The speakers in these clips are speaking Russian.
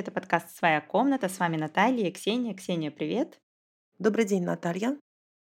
Это подкаст «Своя комната». С вами Наталья и Ксения. Ксения, привет. Добрый день, Наталья.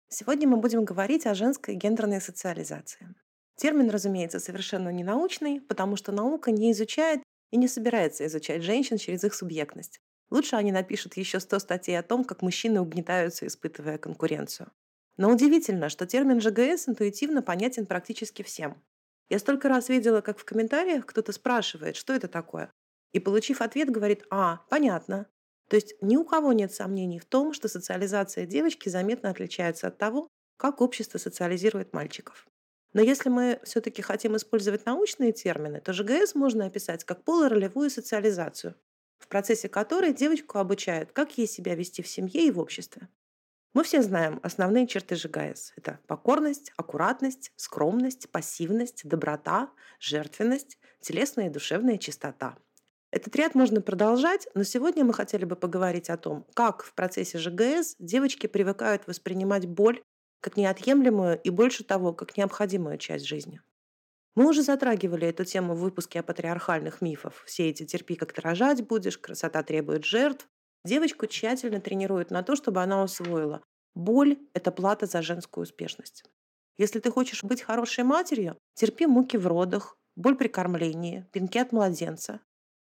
Сегодня мы будем говорить о женской гендерной социализации. Термин, разумеется, совершенно не научный, потому что наука не изучает и не собирается изучать женщин через их субъектность. Лучше они напишут еще 100 статей о том, как мужчины угнетаются, испытывая конкуренцию. Но удивительно, что термин ЖГС интуитивно понятен практически всем. Я столько раз видела, как в комментариях кто-то спрашивает, что это такое. И, получив ответ, говорит, а, понятно. То есть ни у кого нет сомнений в том, что социализация девочки заметно отличается от того, как общество социализирует мальчиков. Но если мы все-таки хотим использовать научные термины, то ЖГС можно описать как полуролевую социализацию, в процессе которой девочку обучают, как ей себя вести в семье и в обществе. Мы все знаем основные черты ЖГС. Это покорность, аккуратность, скромность, пассивность, доброта, жертвенность, телесная и душевная чистота – этот ряд можно продолжать, но сегодня мы хотели бы поговорить о том, как в процессе ЖГС девочки привыкают воспринимать боль как неотъемлемую и больше того, как необходимую часть жизни. Мы уже затрагивали эту тему в выпуске о патриархальных мифах. Все эти «терпи, как ты рожать будешь», «красота требует жертв». Девочку тщательно тренируют на то, чтобы она усвоила. Боль – это плата за женскую успешность. Если ты хочешь быть хорошей матерью, терпи муки в родах, боль при кормлении, пинки от младенца.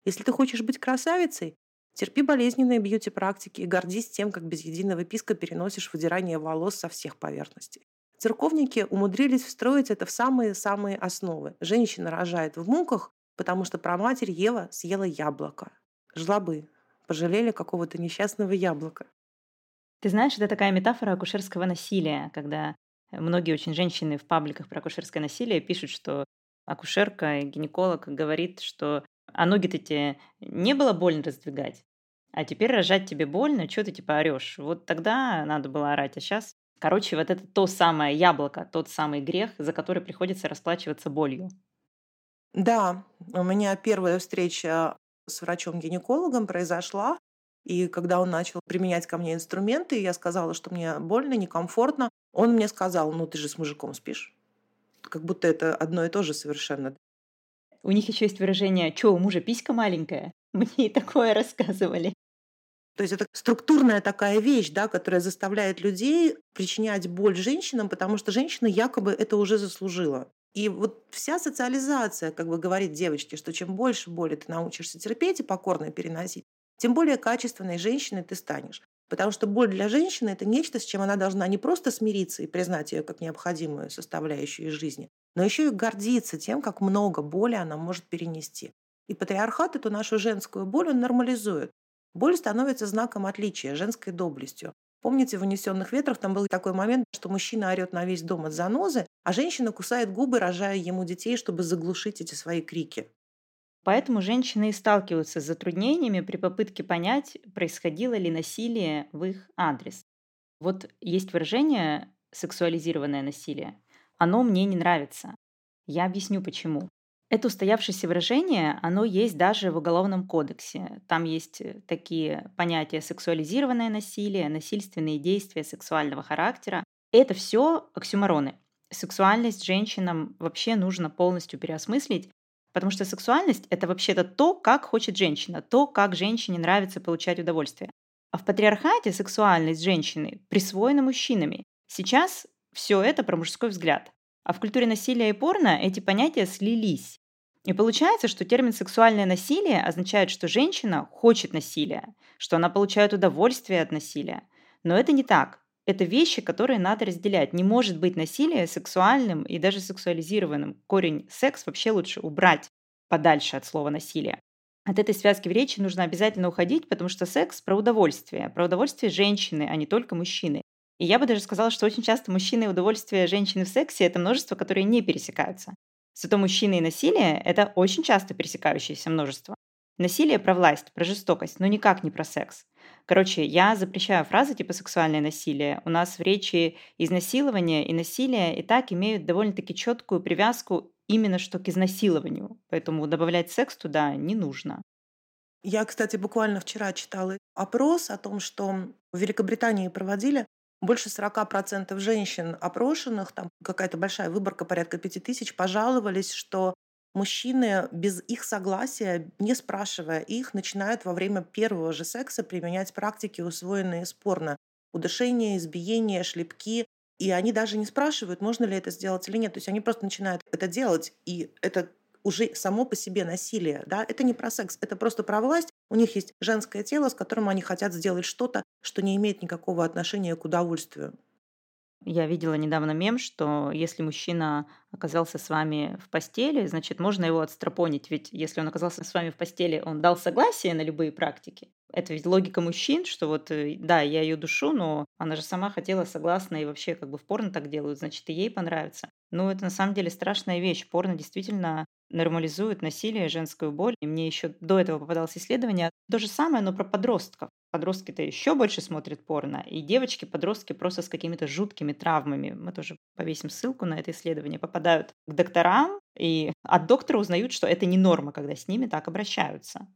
Если ты хочешь быть красавицей, терпи болезненные бьюти-практики и гордись тем, как без единого писка переносишь выдирание волос со всех поверхностей. Церковники умудрились встроить это в самые-самые основы. Женщина рожает в муках, потому что праматерь Ева съела яблоко. Жлобы пожалели какого-то несчастного яблока. Ты знаешь, это такая метафора акушерского насилия, когда многие очень женщины в пабликах про акушерское насилие пишут, что акушерка, гинеколог говорит, что а ноги-то тебе не было больно раздвигать? А теперь рожать тебе больно, что ты типа орешь? Вот тогда надо было орать, а сейчас... Короче, вот это то самое яблоко, тот самый грех, за который приходится расплачиваться болью. Да, у меня первая встреча с врачом-гинекологом произошла, и когда он начал применять ко мне инструменты, я сказала, что мне больно, некомфортно, он мне сказал, ну ты же с мужиком спишь. Как будто это одно и то же совершенно. У них еще есть выражение «Чё, у мужа писька маленькая?» Мне и такое рассказывали. То есть это структурная такая вещь, да, которая заставляет людей причинять боль женщинам, потому что женщина якобы это уже заслужила. И вот вся социализация как бы говорит девочке, что чем больше боли ты научишься терпеть и покорно переносить, тем более качественной женщиной ты станешь. Потому что боль для женщины – это нечто, с чем она должна не просто смириться и признать ее как необходимую составляющую жизни, но еще и гордиться тем, как много боли она может перенести. И патриархат эту нашу женскую боль он нормализует. Боль становится знаком отличия, женской доблестью. Помните, в «Унесенных ветрах» там был такой момент, что мужчина орет на весь дом от занозы, а женщина кусает губы, рожая ему детей, чтобы заглушить эти свои крики. Поэтому женщины и сталкиваются с затруднениями при попытке понять, происходило ли насилие в их адрес. Вот есть выражение «сексуализированное насилие» оно мне не нравится. Я объясню почему. Это устоявшееся выражение, оно есть даже в Уголовном кодексе. Там есть э, такие понятия сексуализированное насилие, насильственные действия сексуального характера. Это все оксюмороны. Сексуальность женщинам вообще нужно полностью переосмыслить, потому что сексуальность – это вообще-то то, как хочет женщина, то, как женщине нравится получать удовольствие. А в патриархате сексуальность женщины присвоена мужчинами. Сейчас все это про мужской взгляд. А в культуре насилия и порно эти понятия слились. И получается, что термин «сексуальное насилие» означает, что женщина хочет насилия, что она получает удовольствие от насилия. Но это не так. Это вещи, которые надо разделять. Не может быть насилие сексуальным и даже сексуализированным. Корень «секс» вообще лучше убрать подальше от слова «насилие». От этой связки в речи нужно обязательно уходить, потому что секс про удовольствие. Про удовольствие женщины, а не только мужчины. И я бы даже сказала, что очень часто мужчины и удовольствие женщины в сексе – это множество, которые не пересекаются. Зато мужчины и насилие – это очень часто пересекающееся множество. Насилие про власть, про жестокость, но никак не про секс. Короче, я запрещаю фразы типа «сексуальное насилие». У нас в речи изнасилование и насилие и так имеют довольно-таки четкую привязку именно что к изнасилованию. Поэтому добавлять секс туда не нужно. Я, кстати, буквально вчера читала опрос о том, что в Великобритании проводили больше 40% женщин опрошенных, там какая-то большая выборка, порядка 5000, пожаловались, что мужчины без их согласия, не спрашивая их, начинают во время первого же секса применять практики, усвоенные из порно. Удушение, избиение, шлепки. И они даже не спрашивают, можно ли это сделать или нет. То есть они просто начинают это делать, и это уже само по себе насилие. Да? Это не про секс, это просто про власть. У них есть женское тело, с которым они хотят сделать что-то, что не имеет никакого отношения к удовольствию. Я видела недавно мем, что если мужчина оказался с вами в постели, значит, можно его отстропонить. Ведь если он оказался с вами в постели, он дал согласие на любые практики. Это ведь логика мужчин, что вот, э, да, я ее душу, но она же сама хотела согласно, и вообще как бы в порно так делают, значит, и ей понравится. Ну, это на самом деле страшная вещь. Порно действительно нормализует насилие, женскую боль. И мне еще до этого попадалось исследование. То же самое, но про подростков. Подростки-то еще больше смотрят порно, и девочки-подростки просто с какими-то жуткими травмами, мы тоже повесим ссылку на это исследование, попадают к докторам, и от доктора узнают, что это не норма, когда с ними так обращаются.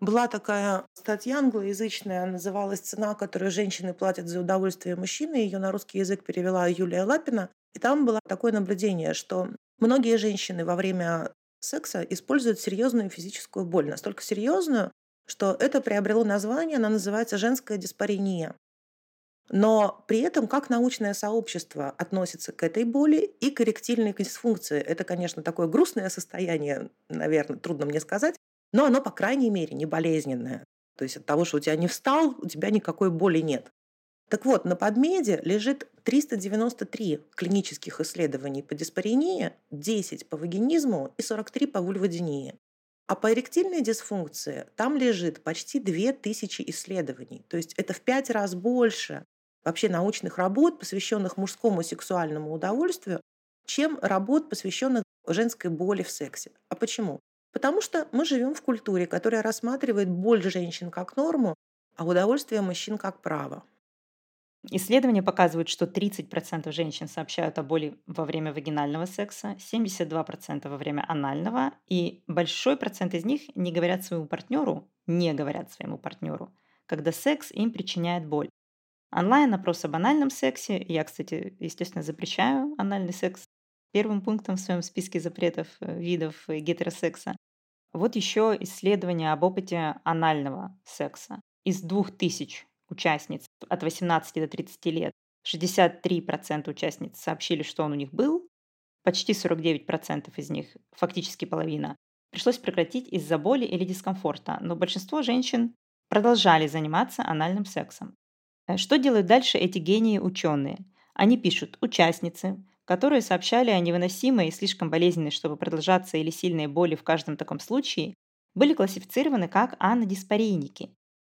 Была такая статья англоязычная, называлась «Цена, которую женщины платят за удовольствие мужчины». Ее на русский язык перевела Юлия Лапина. И там было такое наблюдение, что многие женщины во время секса используют серьезную физическую боль. Настолько серьезную, что это приобрело название, она называется женская диспарения. Но при этом как научное сообщество относится к этой боли и к эректильной дисфункции. Это, конечно, такое грустное состояние, наверное, трудно мне сказать, но оно, по крайней мере, не болезненное. То есть от того, что у тебя не встал, у тебя никакой боли нет. Так вот, на подмеде лежит 393 клинических исследований по диспарении, 10 по вагинизму и 43 по вульводинии. А по эректильной дисфункции там лежит почти 2000 исследований. То есть это в пять раз больше вообще научных работ, посвященных мужскому сексуальному удовольствию, чем работ, посвященных женской боли в сексе. А почему? Потому что мы живем в культуре, которая рассматривает боль женщин как норму, а удовольствие мужчин как право. Исследования показывают, что 30% женщин сообщают о боли во время вагинального секса, 72% во время анального, и большой процент из них не говорят своему партнеру, не говорят своему партнеру, когда секс им причиняет боль. Онлайн-опрос об анальном сексе, я, кстати, естественно, запрещаю анальный секс первым пунктом в своем списке запретов э, видов гетеросекса. Вот еще исследование об опыте анального секса. Из двух тысяч участниц от 18 до 30 лет 63% участниц сообщили, что он у них был, почти 49% из них, фактически половина, пришлось прекратить из-за боли или дискомфорта, но большинство женщин продолжали заниматься анальным сексом. Э, что делают дальше эти гении ученые? Они пишут участницы, которые сообщали о невыносимой и слишком болезненной, чтобы продолжаться или сильной боли в каждом таком случае, были классифицированы как анодиспарийники.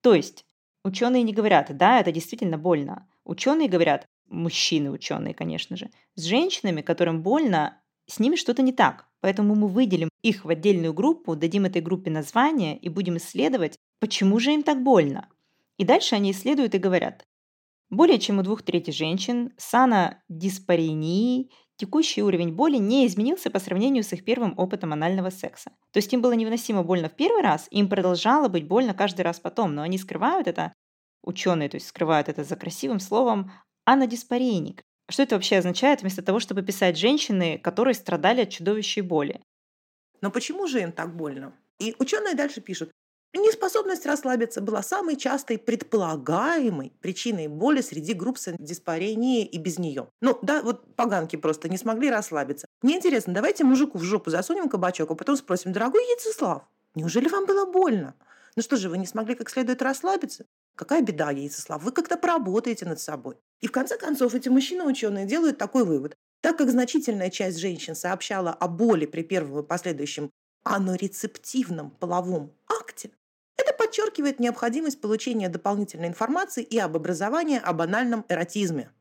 То есть Ученые не говорят, да, это действительно больно. Ученые говорят, мужчины ученые, конечно же, с женщинами, которым больно, с ними что-то не так. Поэтому мы выделим их в отдельную группу, дадим этой группе название и будем исследовать, почему же им так больно. И дальше они исследуют и говорят, более чем у двух третей женщин с анодиспаренией Текущий уровень боли не изменился по сравнению с их первым опытом анального секса. То есть им было невыносимо больно в первый раз, им продолжало быть больно каждый раз потом, но они скрывают это, ученые, то есть скрывают это за красивым словом анодиспарейник. Что это вообще означает, вместо того, чтобы писать женщины, которые страдали от чудовищей боли? Но почему же им так больно? И ученые дальше пишут, Неспособность расслабиться была самой частой предполагаемой причиной боли среди групп с диспаренией и без нее. Ну да, вот поганки просто не смогли расслабиться. Мне интересно, давайте мужику в жопу засунем кабачок, а потом спросим, дорогой Яйцеслав, неужели вам было больно? Ну что же, вы не смогли как следует расслабиться? Какая беда, Яйцеслав, вы как-то поработаете над собой. И в конце концов эти мужчины-ученые делают такой вывод. Так как значительная часть женщин сообщала о боли при первом и последующем анорецептивном половом акте, это подчеркивает необходимость получения дополнительной информации и об образовании о банальном эротизме.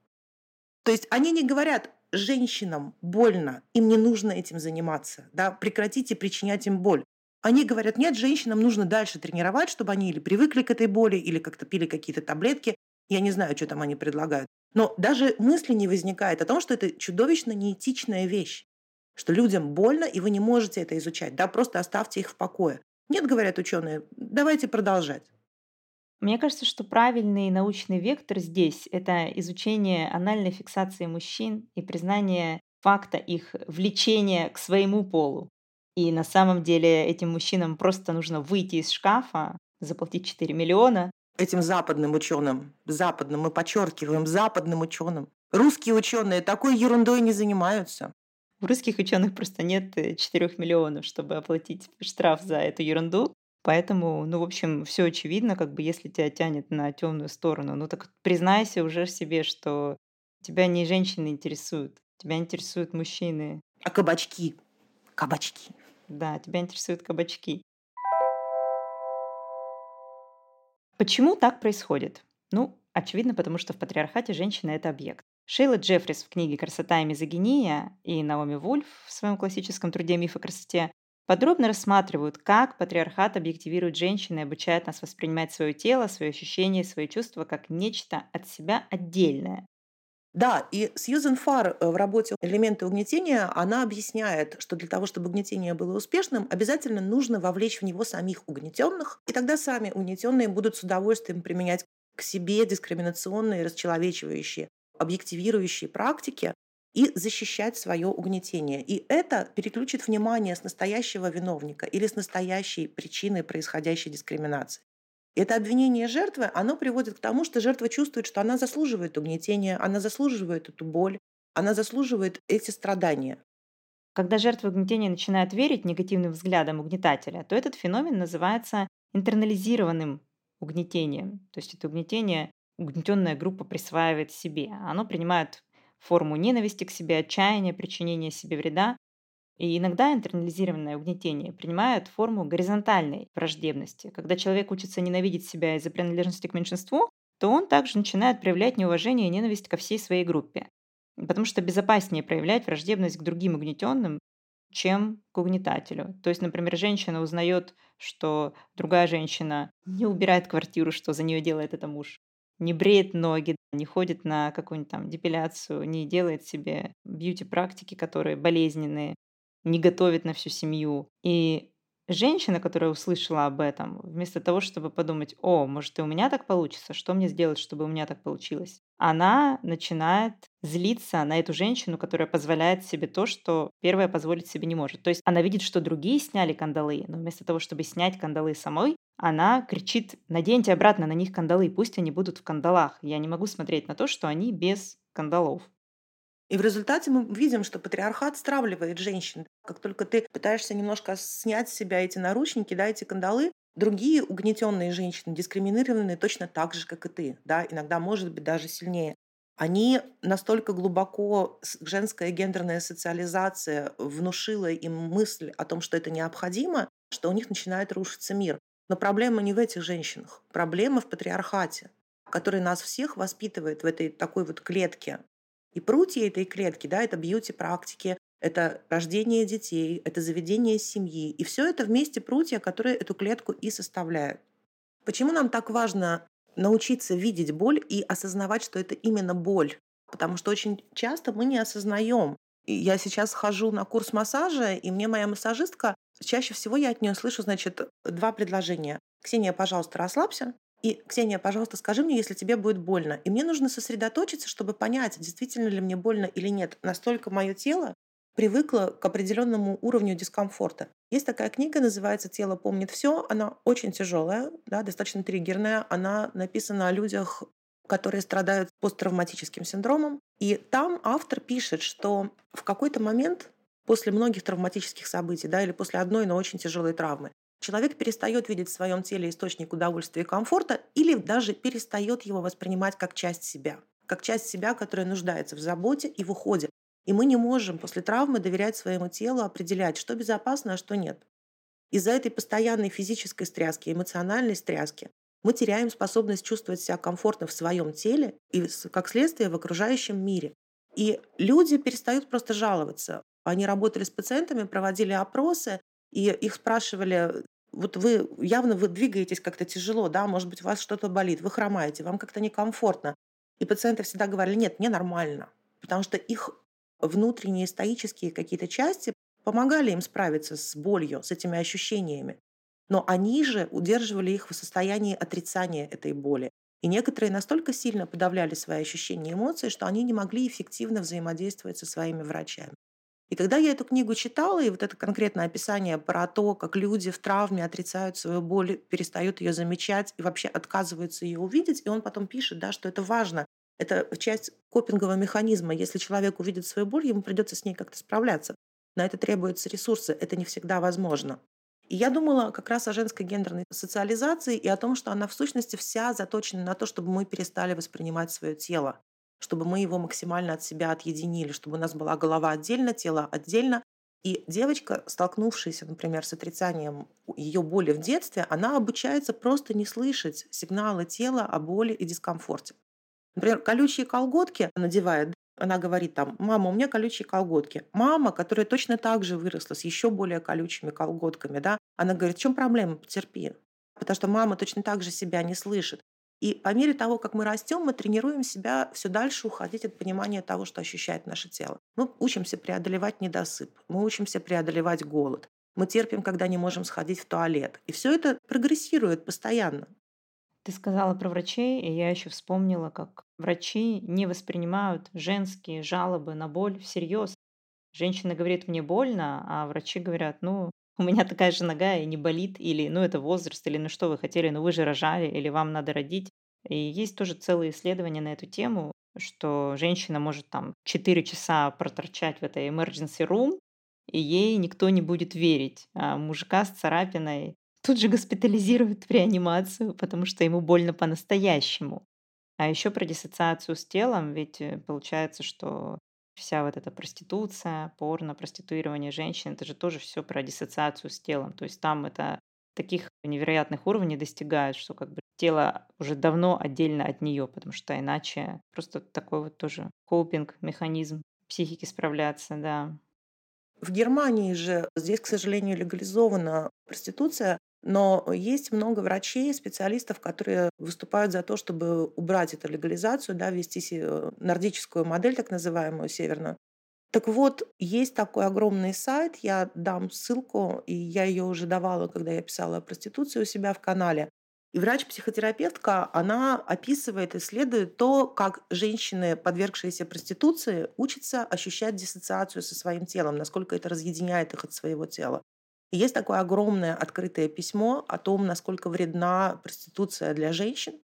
То есть они не говорят, женщинам больно, им не нужно этим заниматься, да, прекратите причинять им боль. Они говорят, нет, женщинам нужно дальше тренировать, чтобы они или привыкли к этой боли, или как-то пили какие-то таблетки. Я не знаю, что там они предлагают. Но даже мысли не возникает о том, что это чудовищно неэтичная вещь. Что людям больно, и вы не можете это изучать. Да, просто оставьте их в покое. Нет, говорят ученые, давайте продолжать. Мне кажется, что правильный научный вектор здесь – это изучение анальной фиксации мужчин и признание факта их влечения к своему полу. И на самом деле этим мужчинам просто нужно выйти из шкафа, заплатить 4 миллиона. Этим западным ученым, западным, мы подчеркиваем, западным ученым. Русские ученые такой ерундой не занимаются. У русских ученых просто нет 4 э, миллионов, чтобы оплатить штраф за эту ерунду. Поэтому, ну, в общем, все очевидно, как бы если тебя тянет на темную сторону. Ну так признайся уже себе, что тебя не женщины интересуют, тебя интересуют мужчины. А кабачки? Кабачки. Да, тебя интересуют кабачки. Почему так происходит? Ну, очевидно, потому что в патриархате женщина – это объект. Шейла Джеффрис в книге «Красота и мизогиния» и Наоми Вульф в своем классическом труде «Миф о красоте» подробно рассматривают, как патриархат объективирует женщин и обучает нас воспринимать свое тело, свои ощущения, свои чувства как нечто от себя отдельное. Да, и Сьюзен Фар э, в работе «Элементы угнетения» она объясняет, что для того, чтобы угнетение было успешным, обязательно нужно вовлечь в него самих угнетенных, и тогда сами угнетенные будут с удовольствием применять к себе дискриминационные, расчеловечивающие объективирующие практики и защищать свое угнетение. И это переключит внимание с настоящего виновника или с настоящей причиной происходящей дискриминации. Это обвинение жертвы, оно приводит к тому, что жертва чувствует, что она заслуживает угнетения, она заслуживает эту боль, она заслуживает эти страдания. Когда жертва угнетения начинает верить негативным взглядам угнетателя, то этот феномен называется интернализированным угнетением. То есть это угнетение угнетенная группа присваивает себе. Оно принимает форму ненависти к себе, отчаяния, причинения себе вреда. И иногда интернализированное угнетение принимает форму горизонтальной враждебности. Когда человек учится ненавидеть себя из-за принадлежности к меньшинству, то он также начинает проявлять неуважение и ненависть ко всей своей группе. Потому что безопаснее проявлять враждебность к другим угнетенным, чем к угнетателю. То есть, например, женщина узнает, что другая женщина не убирает квартиру, что за нее делает это муж не бреет ноги, не ходит на какую-нибудь там депиляцию, не делает себе бьюти-практики, которые болезненные, не готовит на всю семью. И женщина, которая услышала об этом, вместо того, чтобы подумать, о, может и у меня так получится, что мне сделать, чтобы у меня так получилось, она начинает злиться на эту женщину, которая позволяет себе то, что первая позволить себе не может. То есть она видит, что другие сняли кандалы, но вместо того, чтобы снять кандалы самой, она кричит, наденьте обратно на них кандалы, пусть они будут в кандалах. Я не могу смотреть на то, что они без кандалов. И в результате мы видим, что патриархат стравливает женщин. Как только ты пытаешься немножко снять с себя эти наручники, да, эти кандалы, другие угнетенные женщины, дискриминированные точно так же, как и ты, да, иногда, может быть, даже сильнее. Они настолько глубоко, женская гендерная социализация внушила им мысль о том, что это необходимо, что у них начинает рушиться мир. Но проблема не в этих женщинах. Проблема в патриархате, который нас всех воспитывает в этой такой вот клетке. И прутья этой клетки, да, это бьюти-практики, это рождение детей, это заведение семьи. И все это вместе прутья, которые эту клетку и составляют. Почему нам так важно научиться видеть боль и осознавать, что это именно боль? Потому что очень часто мы не осознаем. Я сейчас хожу на курс массажа, и мне моя массажистка Чаще всего я от нее слышу, значит, два предложения. Ксения, пожалуйста, расслабься. И, Ксения, пожалуйста, скажи мне, если тебе будет больно. И мне нужно сосредоточиться, чтобы понять, действительно ли мне больно или нет. Настолько мое тело привыкло к определенному уровню дискомфорта. Есть такая книга, называется «Тело помнит все». Она очень тяжелая, да, достаточно триггерная. Она написана о людях, которые страдают посттравматическим синдромом. И там автор пишет, что в какой-то момент после многих травматических событий, да, или после одной, но очень тяжелой травмы. Человек перестает видеть в своем теле источник удовольствия и комфорта или даже перестает его воспринимать как часть себя, как часть себя, которая нуждается в заботе и в уходе. И мы не можем после травмы доверять своему телу, определять, что безопасно, а что нет. Из-за этой постоянной физической стряски, эмоциональной стряски мы теряем способность чувствовать себя комфортно в своем теле и, как следствие, в окружающем мире. И люди перестают просто жаловаться. Они работали с пациентами, проводили опросы, и их спрашивали, вот вы явно вы двигаетесь как-то тяжело, да, может быть, у вас что-то болит, вы хромаете, вам как-то некомфортно. И пациенты всегда говорили, нет, мне нормально, потому что их внутренние стоические какие-то части помогали им справиться с болью, с этими ощущениями. Но они же удерживали их в состоянии отрицания этой боли. И некоторые настолько сильно подавляли свои ощущения и эмоции, что они не могли эффективно взаимодействовать со своими врачами. И когда я эту книгу читала, и вот это конкретное описание про то, как люди в травме отрицают свою боль, перестают ее замечать и вообще отказываются ее увидеть, и он потом пишет, да, что это важно. Это часть копингового механизма. Если человек увидит свою боль, ему придется с ней как-то справляться. На это требуются ресурсы, это не всегда возможно. И я думала как раз о женской гендерной социализации и о том, что она в сущности вся заточена на то, чтобы мы перестали воспринимать свое тело чтобы мы его максимально от себя отъединили, чтобы у нас была голова отдельно, тело отдельно. И девочка, столкнувшаяся, например, с отрицанием ее боли в детстве, она обучается просто не слышать сигналы тела о боли и дискомфорте. Например, колючие колготки надевает, она говорит там, мама, у меня колючие колготки. Мама, которая точно так же выросла с еще более колючими колготками, да, она говорит, в чем проблема, потерпи. Потому что мама точно так же себя не слышит. И по мере того, как мы растем, мы тренируем себя все дальше уходить от понимания того, что ощущает наше тело. Мы учимся преодолевать недосып, мы учимся преодолевать голод, мы терпим, когда не можем сходить в туалет. И все это прогрессирует постоянно. Ты сказала про врачей, и я еще вспомнила, как врачи не воспринимают женские жалобы на боль всерьез. Женщина говорит, мне больно, а врачи говорят, ну, у меня такая же нога и не болит, или ну это возраст, или ну что вы хотели, ну вы же рожали, или вам надо родить. И есть тоже целые исследования на эту тему, что женщина может там 4 часа проторчать в этой emergency room, и ей никто не будет верить. А мужика с царапиной тут же госпитализируют в реанимацию, потому что ему больно по-настоящему. А еще про диссоциацию с телом, ведь э, получается, что вся вот эта проституция, порно, проституирование женщин, это же тоже все про диссоциацию с телом. То есть там это таких невероятных уровней достигает, что как бы тело уже давно отдельно от нее, потому что иначе просто такой вот тоже копинг, механизм психики справляться, да. В Германии же здесь, к сожалению, легализована проституция, но есть много врачей, специалистов, которые выступают за то, чтобы убрать эту легализацию, да, ввести э, нордическую модель, так называемую, северную. Так вот, есть такой огромный сайт, я дам ссылку, и я ее уже давала, когда я писала о проституции у себя в канале. И врач-психотерапевтка, она описывает, исследует то, как женщины, подвергшиеся проституции, учатся ощущать диссоциацию со своим телом, насколько это разъединяет их от своего тела. Есть такое огромное открытое письмо о том, насколько вредна проституция для женщин.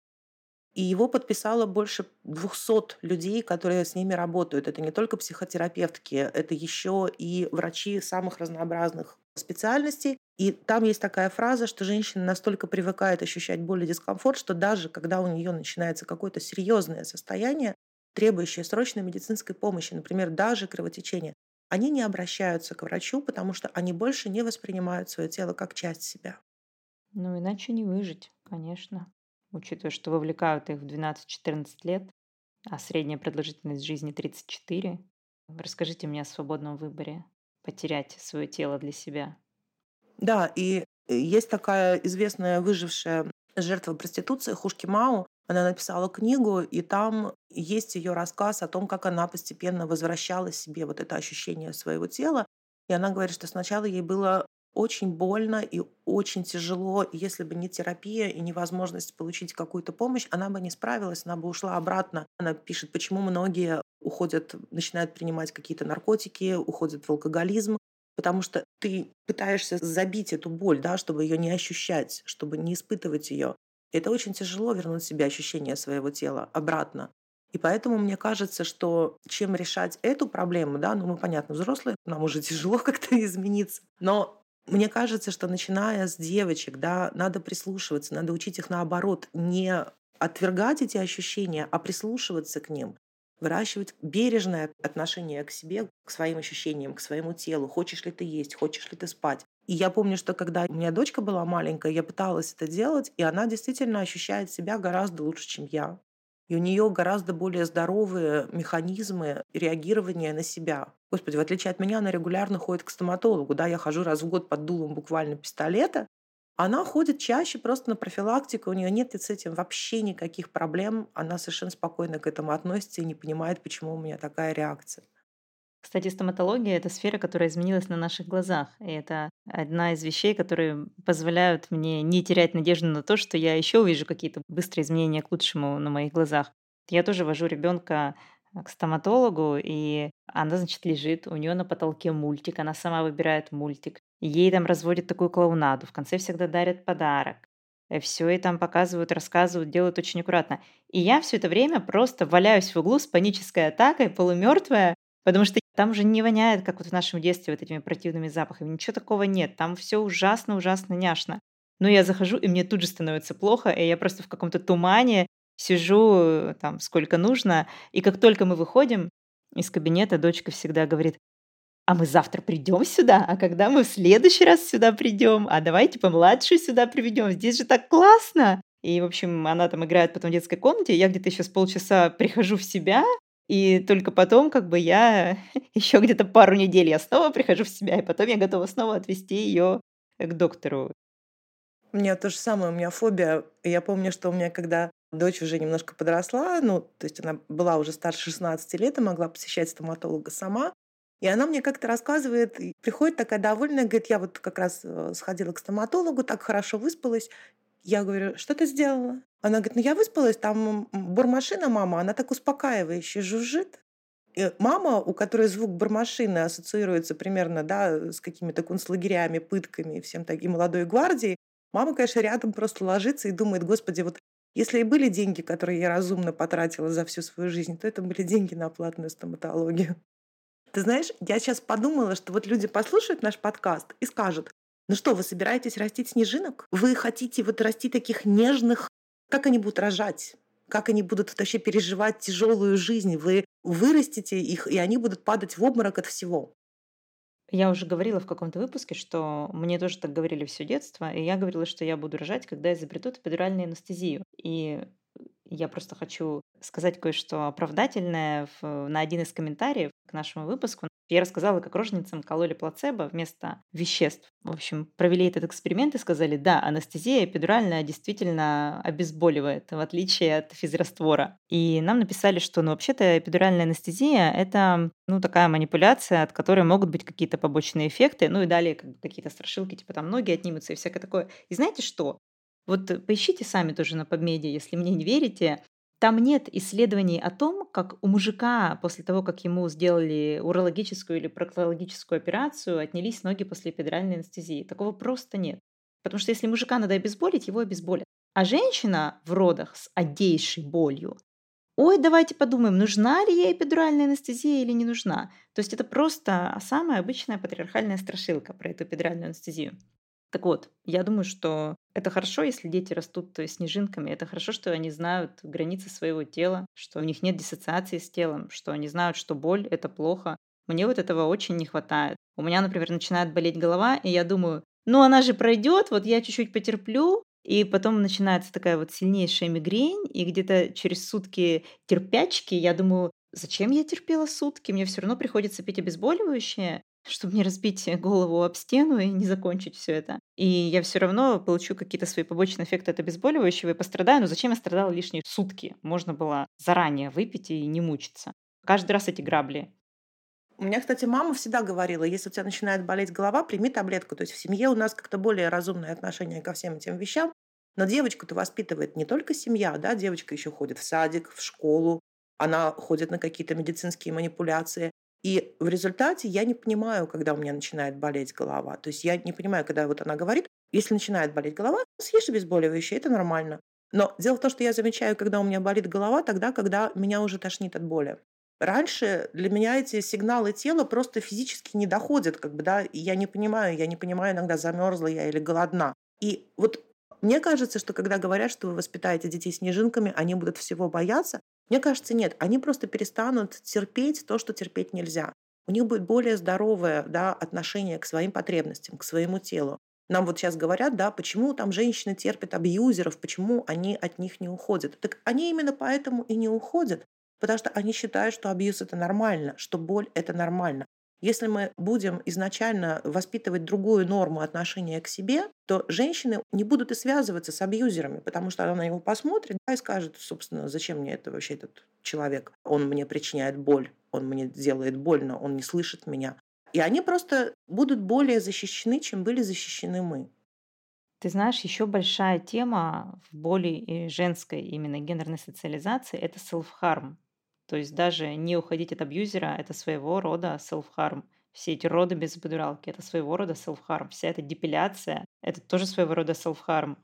И его подписало больше 200 людей, которые с ними работают. Это не только психотерапевтки, это еще и врачи самых разнообразных специальностей. И там есть такая фраза, что женщина настолько привыкает ощущать боль и дискомфорт, что даже когда у нее начинается какое-то серьезное состояние, требующее срочной медицинской помощи, например, даже кровотечение, они не обращаются к врачу, потому что они больше не воспринимают свое тело как часть себя. Ну, иначе не выжить, конечно. Учитывая, что вовлекают их в 12-14 лет, а средняя продолжительность жизни 34. Расскажите мне о свободном выборе. Потерять свое тело для себя. Да, и э, есть такая известная выжившая жертва проституции Хушки Мау, она написала книгу, и там есть ее рассказ о том, как она постепенно возвращала себе вот это ощущение своего тела. И она говорит, что сначала ей было очень больно и очень тяжело. И если бы не терапия и невозможность получить какую-то помощь, она бы не справилась, она бы ушла обратно. Она пишет, почему многие уходят, начинают принимать какие-то наркотики, уходят в алкоголизм, потому что ты пытаешься забить эту боль, да, чтобы ее не ощущать, чтобы не испытывать ее. Это очень тяжело вернуть себе ощущение своего тела обратно. И поэтому мне кажется, что чем решать эту проблему, да, ну мы, понятно, взрослые, нам уже тяжело как-то измениться, но мне кажется, что начиная с девочек, да, надо прислушиваться, надо учить их наоборот, не отвергать эти ощущения, а прислушиваться к ним, выращивать бережное отношение к себе, к своим ощущениям, к своему телу. Хочешь ли ты есть, хочешь ли ты спать. И я помню, что когда у меня дочка была маленькая, я пыталась это делать, и она действительно ощущает себя гораздо лучше, чем я. И у нее гораздо более здоровые механизмы реагирования на себя. Господи, в отличие от меня, она регулярно ходит к стоматологу. Да, я хожу раз в год под дулом буквально пистолета. Она ходит чаще просто на профилактику, у нее нет с этим вообще никаких проблем. Она совершенно спокойно к этому относится и не понимает, почему у меня такая реакция. Кстати, стоматология — это сфера, которая изменилась на наших глазах. И это одна из вещей, которые позволяют мне не терять надежду на то, что я еще увижу какие-то быстрые изменения к лучшему на моих глазах. Я тоже вожу ребенка к стоматологу, и она, значит, лежит, у нее на потолке мультик, она сама выбирает мультик. Ей там разводят такую клоунаду, в конце всегда дарят подарок. Э, все и там показывают, рассказывают, делают очень аккуратно. И я все это время просто валяюсь в углу с панической атакой, полумертвая, потому что там уже не воняет, как вот в нашем детстве, вот этими противными запахами. Ничего такого нет. Там все ужасно-ужасно няшно. Но я захожу, и мне тут же становится плохо, и я просто в каком-то тумане сижу э, там сколько нужно. И как только мы выходим из кабинета, дочка всегда говорит, а мы завтра придем сюда, а когда мы в следующий раз сюда придем, а давайте помладшую сюда приведем, здесь же так классно. И, в общем, она там играет потом в детской комнате, я где-то еще с полчаса прихожу в себя, и только потом, как бы я еще где-то пару недель я снова прихожу в себя, и потом я готова снова отвезти ее к доктору. У меня то же самое, у меня фобия. Я помню, что у меня, когда дочь уже немножко подросла, ну, то есть она была уже старше 16 лет и могла посещать стоматолога сама, и она мне как-то рассказывает, приходит такая довольная, говорит, я вот как раз э, сходила к стоматологу, так хорошо выспалась. Я говорю, что ты сделала? Она говорит, ну я выспалась, там бормашина мама, она так успокаивающе жужжит. И мама, у которой звук бормашины ассоциируется примерно да, с какими-то концлагерями, пытками и всем таким молодой гвардией, мама, конечно, рядом просто ложится и думает, господи, вот если и были деньги, которые я разумно потратила за всю свою жизнь, то это были деньги на платную стоматологию. Ты знаешь, я сейчас подумала, что вот люди послушают наш подкаст и скажут, ну что, вы собираетесь растить снежинок? Вы хотите вот расти таких нежных? Как они будут рожать? Как они будут вообще переживать тяжелую жизнь? Вы вырастите их, и они будут падать в обморок от всего. Я уже говорила в каком-то выпуске, что мне тоже так говорили все детство, и я говорила, что я буду рожать, когда изобретут эпидуральную анестезию. И я просто хочу сказать кое-что оправдательное в, на один из комментариев к нашему выпуску. Я рассказала, как рожницам кололи плацебо вместо веществ. В общем, провели этот эксперимент и сказали, да, анестезия эпидуральная действительно обезболивает, в отличие от физраствора. И нам написали, что ну, вообще-то эпидуральная анестезия – это ну, такая манипуляция, от которой могут быть какие-то побочные эффекты, ну и далее как бы, какие-то страшилки, типа там ноги отнимутся и всякое такое. И знаете что? Вот э, поищите сами тоже на PubMed, если мне не верите. Там нет исследований о том, как у мужика после того, как ему сделали урологическую или проктологическую операцию, отнялись ноги после эпидуральной анестезии. Такого просто нет. Потому что если мужика надо обезболить, его обезболят. А женщина в родах с одейшей болью, ой, давайте подумаем, нужна ли ей эпидуральная анестезия или не нужна. То есть это просто самая обычная патриархальная страшилка про эту эпидуральную анестезию. Так вот, я думаю, что это хорошо, если дети растут снежинками. Это хорошо, что они знают границы своего тела, что у них нет диссоциации с телом, что они знают, что боль — это плохо. Мне вот этого очень не хватает. У меня, например, начинает болеть голова, и я думаю, ну она же пройдет, вот я чуть-чуть потерплю, и потом начинается такая вот сильнейшая мигрень, и где-то через сутки терпячки я думаю, зачем я терпела сутки? Мне все равно приходится пить обезболивающее чтобы не разбить голову об стену и не закончить все это. И я все равно получу какие-то свои побочные эффекты от обезболивающего и пострадаю. Но зачем я страдала лишние сутки? Можно было заранее выпить и не мучиться. Каждый раз эти грабли. У меня, кстати, мама всегда говорила, если у тебя начинает болеть голова, прими таблетку. То есть в семье у нас как-то более разумное отношение ко всем этим вещам. Но девочку-то воспитывает не только семья, да, девочка еще ходит в садик, в школу, она ходит на какие-то медицинские манипуляции. И в результате я не понимаю, когда у меня начинает болеть голова. То есть я не понимаю, когда вот она говорит, если начинает болеть голова, съешь обезболивающее, это нормально. Но дело в том, что я замечаю, когда у меня болит голова, тогда, когда меня уже тошнит от боли. Раньше для меня эти сигналы тела просто физически не доходят, как бы, да, я не понимаю, я не понимаю иногда, замерзла я или голодна. И вот мне кажется, что когда говорят, что вы воспитаете детей снежинками, они будут всего бояться, мне кажется, нет. Они просто перестанут терпеть то, что терпеть нельзя. У них будет более здоровое да, отношение к своим потребностям, к своему телу. Нам вот сейчас говорят, да, почему там женщины терпят абьюзеров, почему они от них не уходят. Так они именно поэтому и не уходят, потому что они считают, что абьюз это нормально, что боль это нормально. Если мы будем изначально воспитывать другую норму отношения к себе, то женщины не будут и связываться с абьюзерами, потому что она на него посмотрит да, и скажет, собственно, зачем мне это вообще этот человек? Он мне причиняет боль, он мне делает больно, он не слышит меня. И они просто будут более защищены, чем были защищены мы. Ты знаешь, еще большая тема в боли и женской именно гендерной социализации – это self-harm. То есть даже не уходить от абьюзера – это своего рода self-harm. Все эти роды без эпидуралки – это своего рода self-harm. Вся эта депиляция – это тоже своего рода self-harm.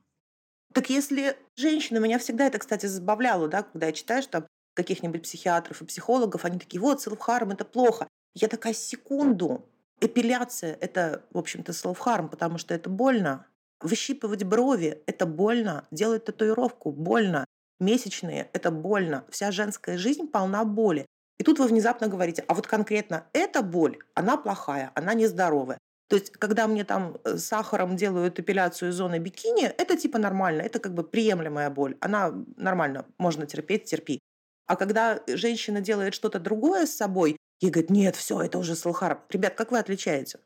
Так если женщина, меня всегда это, кстати, забавляло, да, когда я читаю, что каких-нибудь психиатров и психологов, они такие, вот, self-harm – это плохо. Я такая, секунду, эпиляция – это, в общем-то, self-harm, потому что это больно. Выщипывать брови – это больно. Делать татуировку – больно. Месячные – это больно. Вся женская жизнь полна боли. И тут вы внезапно говорите, а вот конкретно эта боль, она плохая, она нездоровая. То есть, когда мне там э, сахаром делают эпиляцию зоны бикини, это типа нормально, это как бы приемлемая боль. Она нормально, можно терпеть, терпи. А когда женщина делает что-то другое с собой, ей говорят, нет, все, это уже салхар. Ребят, как вы отличаете?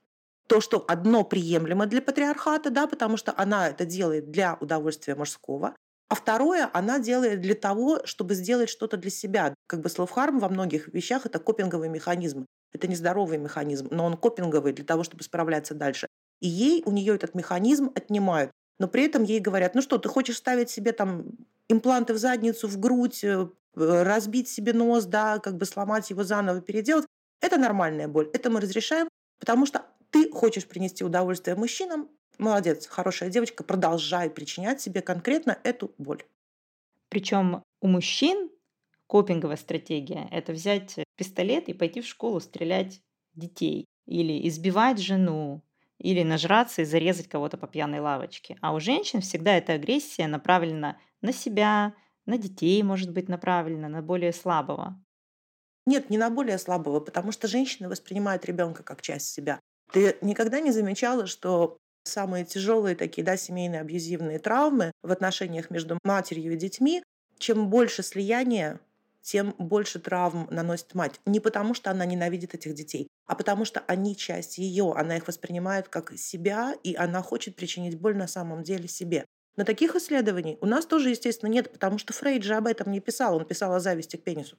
То, что одно приемлемо для патриархата, да, потому что она это делает для удовольствия мужского, а второе, она делает для того, чтобы сделать что-то для себя. Как бы self-harm во многих вещах – это копинговый механизм. Это нездоровый механизм, но он копинговый для того, чтобы справляться дальше. И ей, у нее этот механизм отнимают. Но при этом ей говорят, ну что, ты хочешь ставить себе там импланты в задницу, в грудь, э, разбить себе нос, да, как бы сломать его заново, переделать, это нормальная боль. Это мы разрешаем, потому что ты хочешь принести удовольствие мужчинам, молодец, хорошая девочка, продолжай причинять себе конкретно эту боль. Причем у мужчин копинговая стратегия – это взять пистолет и пойти в школу стрелять детей или избивать жену, или нажраться и зарезать кого-то по пьяной лавочке. А у женщин всегда эта агрессия направлена на себя, на детей, может быть, направлена, на более слабого. Нет, не на более слабого, потому что женщины воспринимают ребенка как часть себя. Ты никогда не замечала, что самые тяжелые такие, да, семейные абьюзивные травмы в отношениях между матерью и детьми, чем больше слияния, тем больше травм наносит мать. Не потому, что она ненавидит этих детей, а потому что они часть ее, она их воспринимает как себя, и она хочет причинить боль на самом деле себе. Но таких исследований у нас тоже, естественно, нет, потому что Фрейд же об этом не писал, он писал о зависти к пенису.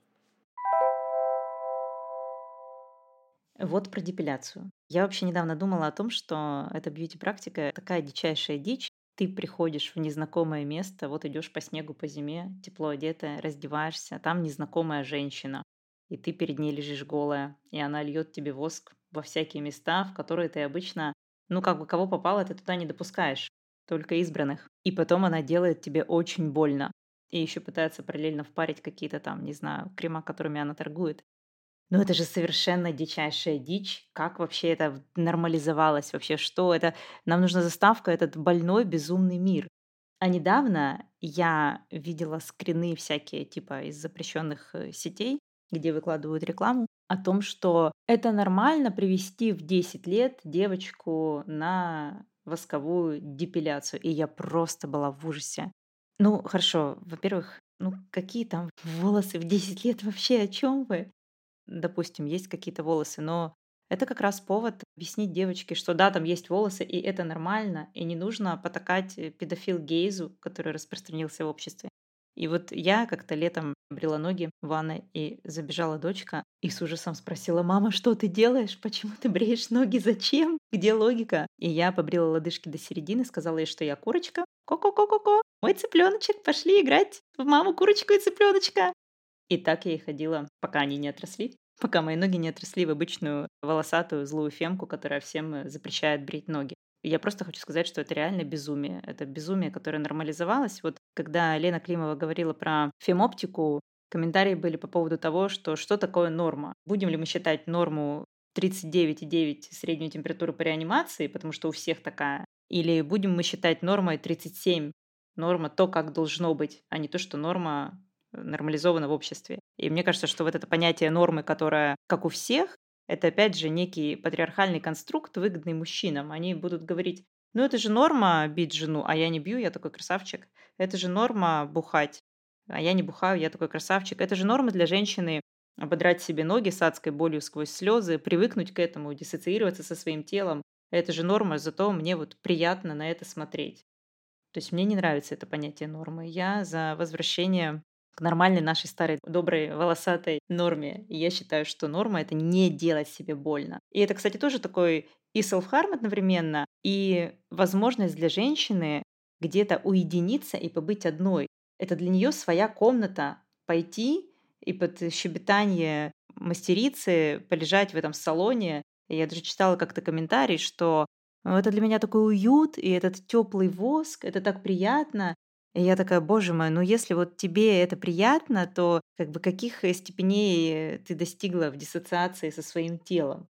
Вот про депиляцию. Я вообще недавно думала о том, что эта бьюти-практика такая дичайшая дичь. Ты приходишь в незнакомое место, вот идешь по снегу, по зиме, тепло одетая, раздеваешься, а там незнакомая женщина, и ты перед ней лежишь голая, и она льет тебе воск во всякие места, в которые ты обычно, ну как бы кого попало, ты туда не допускаешь, только избранных. И потом она делает тебе очень больно. И еще пытается параллельно впарить какие-то там, не знаю, крема, которыми она торгует. Ну, это же совершенно дичайшая дичь. Как вообще это нормализовалось? Вообще, что это? Нам нужна заставка, этот больной безумный мир. А недавно я видела скрины всякие, типа из запрещенных э, сетей, где выкладывают рекламу, о том, что это нормально привести в 10 лет девочку на восковую депиляцию. И я просто была в ужасе. Ну, хорошо, во-первых, ну какие там волосы в 10 лет вообще, о чем вы? Допустим, есть какие-то волосы, но это как раз повод объяснить девочке, что да, там есть волосы, и это нормально, и не нужно потакать э, педофил гейзу, который распространился в обществе. И вот я как-то летом брела ноги в ванной, и забежала дочка, и с ужасом спросила, мама, что ты делаешь? Почему ты бреешь ноги? Зачем? Где логика? И я побрила лодыжки до середины, сказала ей, что я курочка. Ко-ко-ко-ко-ко, мой цыпленочек, пошли играть в маму курочку и цыпленочка. И так я и ходила, пока они не отросли. Пока мои ноги не отросли в обычную волосатую злую фемку, которая всем э, запрещает брить ноги. Я просто хочу сказать, что это реально безумие. Это безумие, которое нормализовалось. Вот когда Лена Климова говорила про фемоптику, комментарии были по поводу того, что что такое норма. Будем ли мы считать норму 39,9 среднюю температуру по реанимации, потому что у всех такая, или будем мы считать нормой 37, норма то, как должно быть, а не то, что норма нормализовано в обществе. И мне кажется, что вот это понятие нормы, которое как у всех, это опять же некий патриархальный конструкт, выгодный мужчинам. Они будут говорить, ну это же норма бить жену, а я не бью, я такой красавчик. Это же норма бухать, а я не бухаю, я такой красавчик. Это же норма для женщины ободрать себе ноги с адской болью сквозь слезы, привыкнуть к этому, диссоциироваться со своим телом. Это же норма, зато мне вот приятно на это смотреть. То есть мне не нравится это понятие нормы. Я за возвращение к нормальной нашей старой доброй волосатой норме. И я считаю, что норма — это не делать себе больно. И это, кстати, тоже такой и self-harm одновременно, и возможность для женщины где-то уединиться и побыть одной. Это для нее своя комната, пойти и под щебетание мастерицы полежать в этом салоне. Я даже читала как-то комментарий, что «Ну, это для меня такой уют, и этот теплый воск, это так приятно. И я такая, боже мой, ну если вот тебе это приятно, то как бы каких степеней ты достигла в диссоциации со своим телом?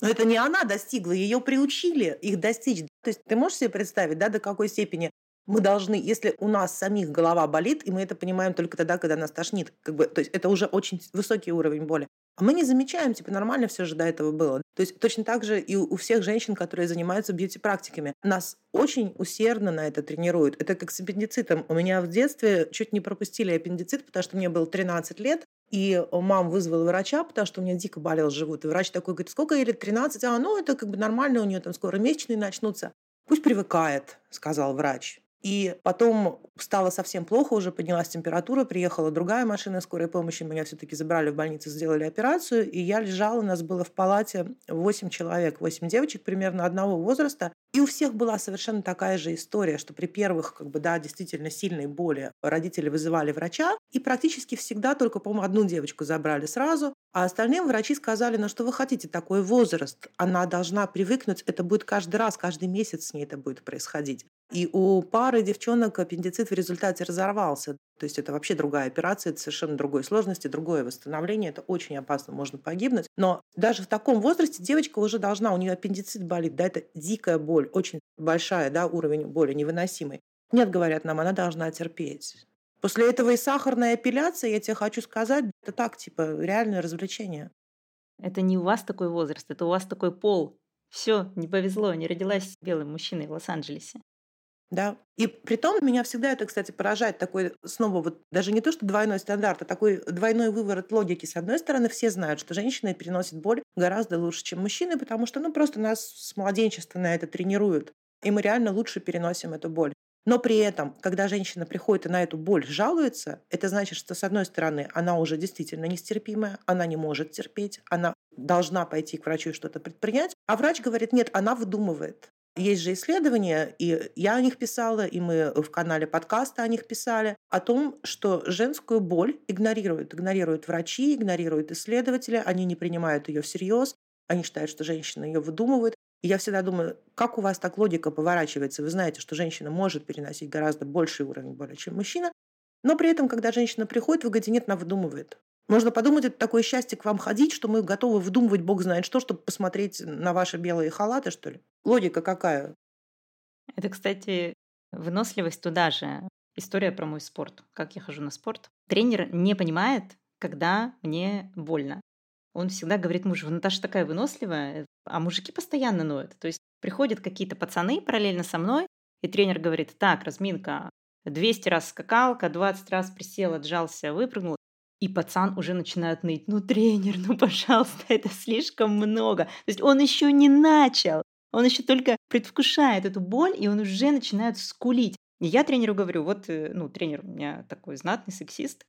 Но это не она достигла, ее приучили их достичь. То есть ты можешь себе представить, да, до какой степени мы должны, если у нас самих голова болит, и мы это понимаем только тогда, когда нас тошнит, как бы, то есть это уже очень высокий уровень боли. А мы не замечаем, типа нормально все же до этого было. То есть точно так же и у всех женщин, которые занимаются бьюти-практиками. Нас очень усердно на это тренируют. Это как с аппендицитом. У меня в детстве чуть не пропустили аппендицит, потому что мне было 13 лет, и мама вызвала врача, потому что у меня дико болел живот. И врач такой говорит, сколько ей лет? 13? А, ну, это как бы нормально, у нее там скоро месячные начнутся. Пусть привыкает, сказал врач. И потом стало совсем плохо, уже поднялась температура, приехала другая машина скорой помощи, меня все-таки забрали в больницу, сделали операцию, и я лежала, у нас было в палате 8 человек, 8 девочек примерно одного возраста, и у всех была совершенно такая же история, что при первых, как бы, да, действительно сильной боли родители вызывали врача, и практически всегда только, по-моему, одну девочку забрали сразу, а остальным врачи сказали, ну что вы хотите, такой возраст, она должна привыкнуть, это будет каждый раз, каждый месяц с ней это будет происходить. И у пары девчонок аппендицит в результате разорвался. То есть это вообще другая операция, это совершенно другой сложности, другое восстановление. Это очень опасно, можно погибнуть. Но даже в таком возрасте девочка уже должна, у нее аппендицит болит, да, это дикая боль, очень большая, да, уровень боли, невыносимый. Нет, говорят нам, она должна терпеть. После этого и сахарная эпиляция, я тебе хочу сказать, это так, типа, реальное развлечение. Это не у вас такой возраст, это у вас такой пол. Все, не повезло, не родилась белым мужчиной в Лос-Анджелесе. Да. И при том меня всегда это, кстати, поражает такой, снова вот даже не то, что двойной стандарт, а такой двойной выворот логики. С одной стороны, все знают, что женщины переносят боль гораздо лучше, чем мужчины, потому что, ну, просто нас с младенчества на это тренируют. И мы реально лучше переносим эту боль. Но при этом, когда женщина приходит и на эту боль жалуется, это значит, что, с одной стороны, она уже действительно нестерпимая, она не может терпеть, она должна пойти к врачу и что-то предпринять, а врач говорит, нет, она выдумывает. Есть же исследования, и я о них писала, и мы в канале подкаста о них писали, о том, что женскую боль игнорируют. Игнорируют врачи, игнорируют исследователи, они не принимают ее всерьез, они считают, что женщина ее выдумывает. И я всегда думаю, как у вас так логика поворачивается? Вы знаете, что женщина может переносить гораздо больший уровень боли, чем мужчина, но при этом, когда женщина приходит, вы говорите, нет, она выдумывает. Можно подумать, это такое счастье к вам ходить, что мы готовы вдумывать бог знает что, чтобы посмотреть на ваши белые халаты, что ли. Логика какая? Это, кстати, выносливость туда же. История про мой спорт. Как я хожу на спорт. Тренер не понимает, когда мне больно. Он всегда говорит мужу, Наташа такая выносливая, а мужики постоянно ноют. То есть приходят какие-то пацаны параллельно со мной, и тренер говорит, так, разминка, 200 раз скакалка, 20 раз присел, отжался, выпрыгнул. И пацан уже начинает ныть. Ну, тренер, ну, пожалуйста, это слишком много. То есть он еще не начал. Он еще только предвкушает эту боль, и он уже начинает скулить. И я тренеру говорю, вот, э, ну, тренер у меня такой знатный сексист.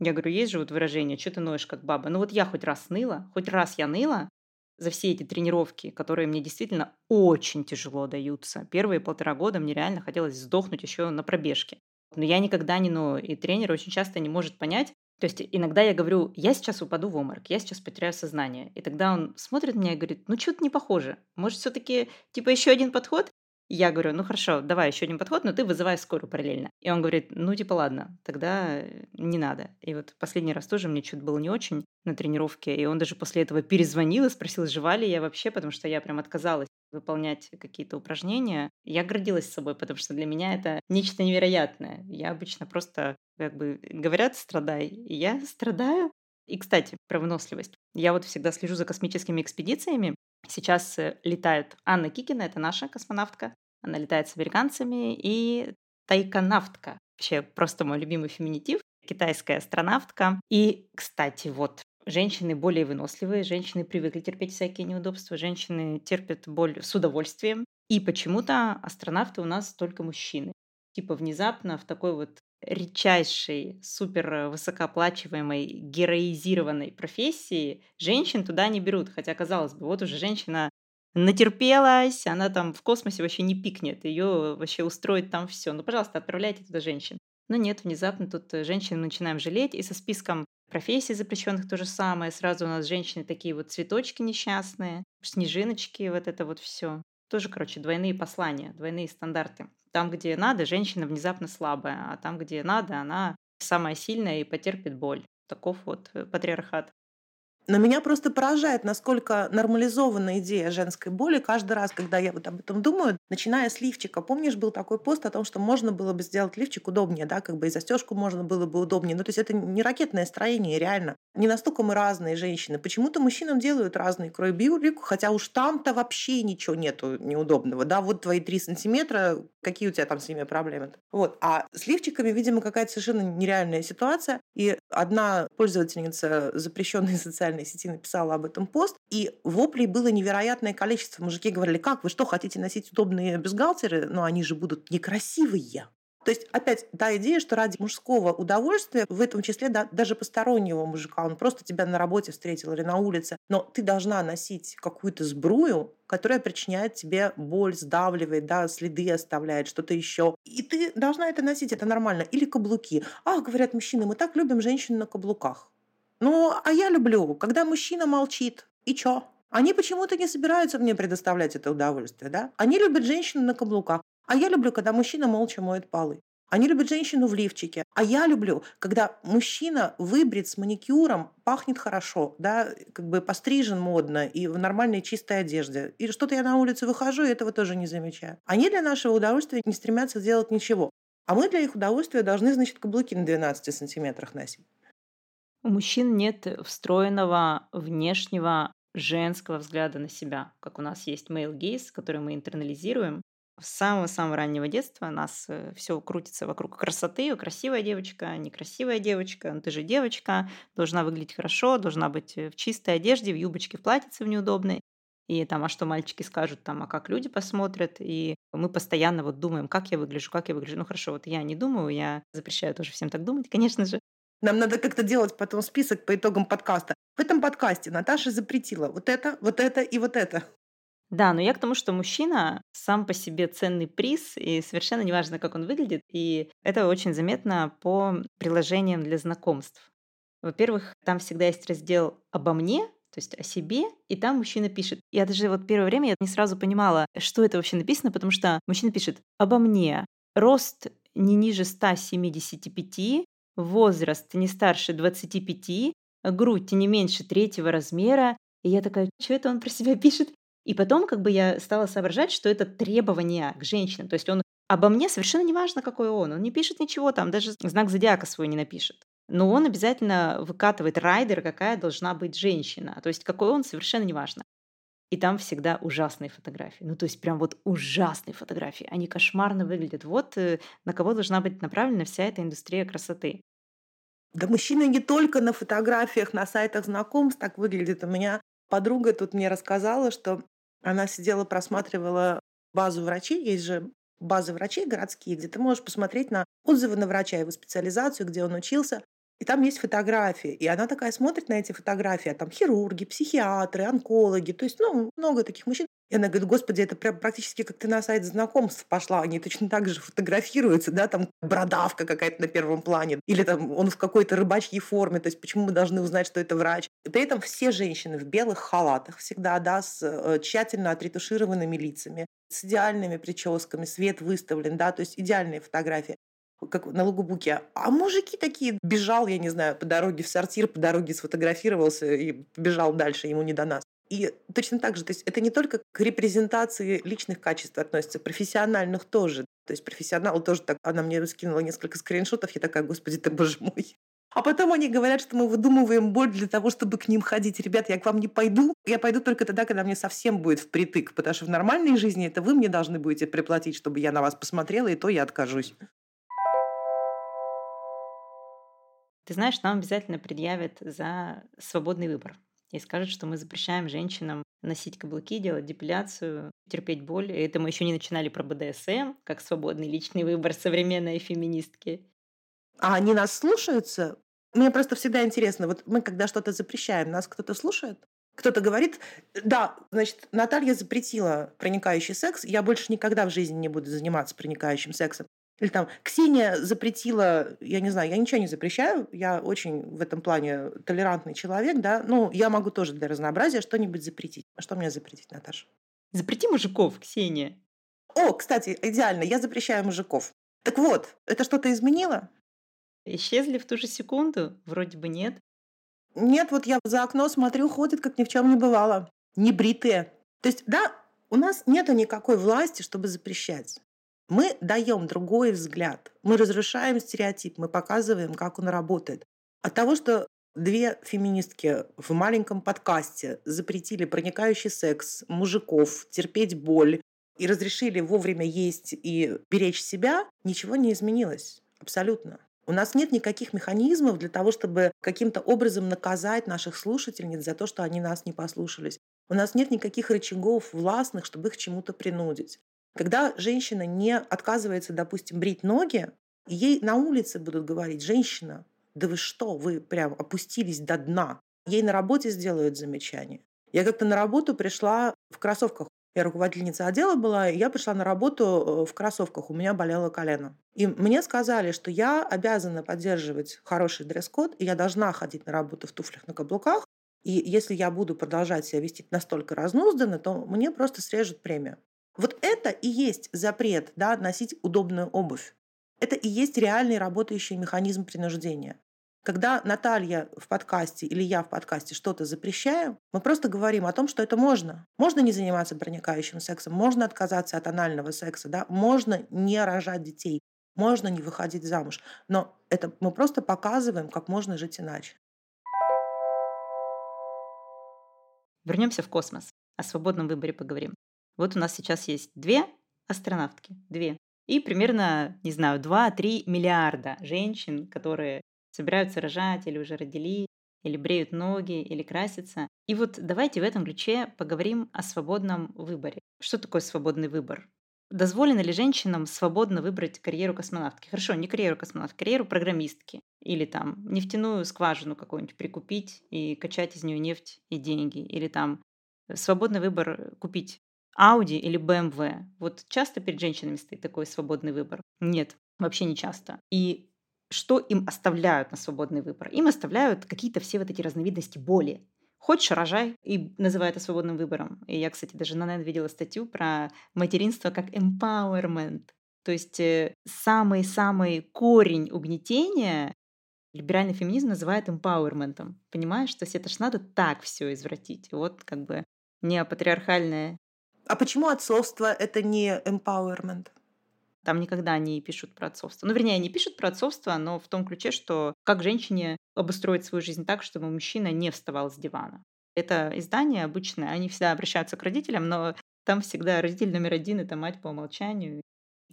Я говорю, есть же вот выражение, что ты ноешь как баба. Ну вот я хоть раз ныла, хоть раз я ныла за все эти тренировки, которые мне действительно очень тяжело даются. Первые полтора года мне реально хотелось сдохнуть еще на пробежке. Но я никогда не ною, и тренер очень часто не может понять, то есть иногда я говорю, я сейчас упаду в оморок, я сейчас потеряю сознание. И тогда он смотрит на меня и говорит, ну что-то не похоже. Может, все-таки типа еще один подход? Я говорю, ну хорошо, давай еще один подход, но ты вызывай скорую параллельно. И он говорит, ну типа ладно, тогда не надо. И вот последний раз тоже мне что-то было не очень на тренировке, и он даже после этого перезвонил и спросил, жива ли я вообще, потому что я прям отказалась выполнять какие-то упражнения. Я гордилась собой, потому что для меня это нечто невероятное. Я обычно просто, как бы, говорят, страдай, и я страдаю. И, кстати, про выносливость. Я вот всегда слежу за космическими экспедициями, Сейчас э, летают Анна Кикина, это наша космонавтка. Она летает с американцами. И тайконавтка, вообще просто мой любимый феминитив, китайская астронавтка. И, кстати, вот женщины более выносливые, женщины привыкли терпеть всякие неудобства, женщины терпят боль с удовольствием. И почему-то астронавты у нас только мужчины. Типа внезапно в такой вот редчайшей, супер высокооплачиваемой, героизированной профессии женщин туда не берут. Хотя, казалось бы, вот уже женщина натерпелась, она там в космосе вообще не пикнет, ее вообще устроит там все. Ну, пожалуйста, отправляйте туда женщин. Но нет, внезапно тут женщин начинаем жалеть, и со списком профессий запрещенных то же самое. Сразу у нас женщины такие вот цветочки несчастные, снежиночки, вот это вот все. Тоже, короче, двойные послания, двойные стандарты. Там, где надо, женщина внезапно слабая, а там, где надо, она самая сильная и потерпит боль. Таков вот э, патриархат. Но меня просто поражает, насколько нормализована идея женской боли каждый раз, когда я вот об этом думаю, начиная с лифчика. Помнишь, был такой пост о том, что можно было бы сделать лифчик удобнее, да, как бы и застежку можно было бы удобнее. Ну, то есть это не ракетное строение, реально. Не настолько мы разные женщины. Почему-то мужчинам делают разные крой биорику, хотя уж там-то вообще ничего нету неудобного. Да, вот твои три сантиметра, какие у тебя там с ними проблемы? Вот. А с лифчиками, видимо, какая-то совершенно нереальная ситуация. И одна пользовательница запрещенной социальной социальной сети написала об этом пост, и воплей было невероятное количество. Мужики говорили, как вы что, хотите носить удобные бюстгальтеры, но они же будут некрасивые. То есть, опять, та идея, что ради мужского удовольствия, в этом числе да, даже постороннего мужика, он просто тебя на работе встретил или на улице, но ты должна носить какую-то сбрую, которая причиняет тебе боль, сдавливает, да, следы оставляет, что-то еще. И ты должна это носить, это нормально. Или каблуки. Ах, говорят мужчины, мы так любим женщин на каблуках. Ну, а я люблю, когда мужчина молчит. И чё? Они почему-то не собираются мне предоставлять это удовольствие, да? Они любят женщину на каблуках. А я люблю, когда мужчина молча моет полы. Они любят женщину в лифчике. А я люблю, когда мужчина выбрит с маникюром, пахнет хорошо, да, как бы пострижен модно и в нормальной чистой одежде. И что-то я на улице выхожу и этого тоже не замечаю. Они для нашего удовольствия не стремятся делать ничего. А мы для их удовольствия должны, значит, каблуки на 12 сантиметрах носить. У мужчин нет встроенного внешнего женского взгляда на себя, как у нас есть male gaze, который мы интернализируем. С самого-самого раннего детства нас э, все крутится вокруг красоты. Красивая девочка, некрасивая девочка. Ну, ты же девочка, должна выглядеть хорошо, должна быть в чистой одежде, в юбочке, в платьице в неудобной. И там, а что мальчики скажут, там, а как люди посмотрят. И мы постоянно вот думаем, как я выгляжу, как я выгляжу. Ну хорошо, вот я не думаю, я запрещаю тоже всем так думать, конечно же. Нам надо как-то делать потом список по итогам подкаста. В этом подкасте Наташа запретила вот это, вот это и вот это. Да, но я к тому, что мужчина сам по себе ценный приз, и совершенно неважно, как он выглядит, и это очень заметно по приложениям для знакомств. Во-первых, там всегда есть раздел «Обо мне», то есть о себе, и там мужчина пишет. Я даже вот первое время я не сразу понимала, что это вообще написано, потому что мужчина пишет «Обо мне». Рост не ниже 175, возраст не старше 25, грудь не меньше третьего размера. И я такая, что это он про себя пишет? И потом как бы я стала соображать, что это требования к женщинам. То есть он обо мне совершенно не важно, какой он. Он не пишет ничего там, даже знак зодиака свой не напишет. Но он обязательно выкатывает райдер, какая должна быть женщина. То есть какой он, совершенно не важно. И там всегда ужасные фотографии. Ну, то есть прям вот ужасные фотографии. Они кошмарно выглядят. Вот э, на кого должна быть направлена вся эта индустрия красоты. Да мужчины не только на фотографиях, на сайтах знакомств так выглядят. У меня подруга тут мне рассказала, что она сидела, просматривала базу врачей. Есть же базы врачей городские, где ты можешь посмотреть на отзывы на врача, его специализацию, где он учился. И там есть фотографии. И она такая смотрит на эти фотографии, а там хирурги, психиатры, онкологи, то есть, ну, много таких мужчин. И она говорит, господи, это прям практически как ты на сайт знакомств пошла. Они точно так же фотографируются, да, там бородавка какая-то на первом плане. Или там он в какой-то рыбачьей форме. То есть почему мы должны узнать, что это врач? И при этом все женщины в белых халатах всегда, да, с э, тщательно отретушированными лицами, с идеальными прическами, свет выставлен, да, то есть идеальные фотографии как на лугубуке. А мужики такие, бежал, я не знаю, по дороге в сортир, по дороге сфотографировался и бежал дальше, ему не до нас. И точно так же, то есть это не только к репрезентации личных качеств относится, профессиональных тоже. То есть профессионал тоже так, она мне скинула несколько скриншотов, я такая, господи ты, боже мой. А потом они говорят, что мы выдумываем боль для того, чтобы к ним ходить. Ребят, я к вам не пойду. Я пойду только тогда, когда мне совсем будет впритык. Потому что в нормальной жизни это вы мне должны будете приплатить, чтобы я на вас посмотрела, и то я откажусь. Ты знаешь, нам обязательно предъявят за свободный выбор и скажут, что мы запрещаем женщинам носить каблуки, делать депиляцию, терпеть боль. И это мы еще не начинали про БДСМ, как свободный личный выбор современной феминистки. А они нас слушаются? Мне просто всегда интересно, вот мы когда что-то запрещаем, нас кто-то слушает? Кто-то говорит, да, значит, Наталья запретила проникающий секс, я больше никогда в жизни не буду заниматься проникающим сексом. Или там Ксения запретила, я не знаю, я ничего не запрещаю, я очень в этом плане толерантный человек, да, ну, я могу тоже для разнообразия что-нибудь запретить. А что мне запретить, Наташа? Запрети мужиков, Ксения. О, кстати, идеально, я запрещаю мужиков. Так вот, это что-то изменило? Исчезли в ту же секунду? Вроде бы нет. Нет, вот я за окно смотрю, ходит, как ни в чем не бывало. Не бритые. То есть, да, у нас нету никакой власти, чтобы запрещать. Мы даем другой взгляд. Мы разрушаем стереотип, мы показываем, как он работает. От того, что две феминистки в маленьком подкасте запретили проникающий секс мужиков, терпеть боль и разрешили вовремя есть и беречь себя, ничего не изменилось. Абсолютно. У нас нет никаких механизмов для того, чтобы каким-то образом наказать наших слушательниц за то, что они нас не послушались. У нас нет никаких рычагов властных, чтобы их чему-то принудить. Когда женщина не отказывается, допустим, брить ноги, ей на улице будут говорить, женщина, да вы что, вы прям опустились до дна. Ей на работе сделают замечание. Я как-то на работу пришла в кроссовках. Я руководительница отдела была, и я пришла на работу э, в кроссовках, у меня болело колено. И мне сказали, что я обязана поддерживать хороший дресс-код, и я должна ходить на работу в туфлях на каблуках, и если я буду продолжать себя вести настолько разнузданно, то мне просто срежут премию. Вот это и есть запрет да, носить удобную обувь. Это и есть реальный работающий механизм принуждения. Когда Наталья в подкасте или я в подкасте что-то запрещаю, мы просто говорим о том, что это можно. Можно не заниматься проникающим сексом, можно отказаться от анального секса, да? можно не рожать детей, можно не выходить замуж. Но это мы просто показываем, как можно жить иначе. Вернемся в космос. О свободном выборе поговорим. Вот у нас сейчас есть две астронавтки, две. И примерно, не знаю, 2-3 миллиарда женщин, которые собираются рожать или уже родили, или бреют ноги, или красятся. И вот давайте в этом ключе поговорим о свободном выборе. Что такое свободный выбор? Дозволено ли женщинам свободно выбрать карьеру космонавтки? Хорошо, не карьеру космонавтки, карьеру программистки. Или там нефтяную скважину какую-нибудь прикупить и качать из нее нефть и деньги. Или там свободный выбор купить Audi или BMW. Вот часто перед женщинами стоит такой свободный выбор? Нет, вообще не часто. И что им оставляют на свободный выбор? Им оставляют какие-то все вот эти разновидности боли. Хочешь, рожай, и называй это свободным выбором. И я, кстати, даже на NN видела статью про материнство как empowerment. То есть э, самый-самый корень угнетения либеральный феминизм называет empowerment. Понимаешь, то есть это ж надо так все извратить. Вот как бы неопатриархальная а почему отцовство — это не empowerment? Там никогда не пишут про отцовство. Ну, вернее, они пишут про отцовство, но в том ключе, что как женщине обустроить свою жизнь так, чтобы мужчина не вставал с дивана. Это издание обычное, они всегда обращаются к родителям, но там всегда родитель номер один — это мать по умолчанию.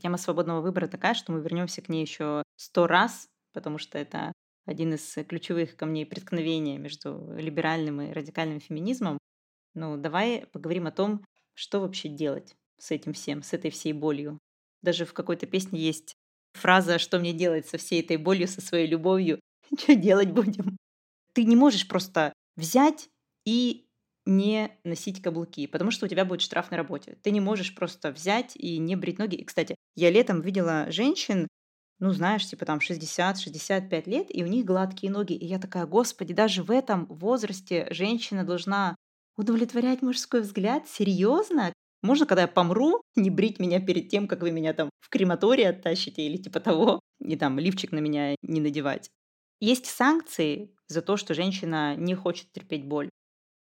Тема свободного выбора такая, что мы вернемся к ней еще сто раз, потому что это один из ключевых камней преткновения между либеральным и радикальным феминизмом. Ну, давай поговорим о том, что вообще делать с этим всем, с этой всей болью? Даже в какой-то песне есть фраза «Что мне делать со всей этой болью, со своей любовью? Что делать будем?» Ты не можешь просто взять и не носить каблуки, потому что у тебя будет штраф на работе. Ты не можешь просто взять и не брить ноги. И, кстати, я летом видела женщин, ну, знаешь, типа там 60-65 лет, и у них гладкие ноги. И я такая, господи, даже в этом возрасте женщина должна Удовлетворять мужской взгляд? Серьезно? Можно, когда я помру, не брить меня перед тем, как вы меня там в крематорий оттащите или типа того, и там лифчик на меня не надевать. Есть санкции за то, что женщина не хочет терпеть боль.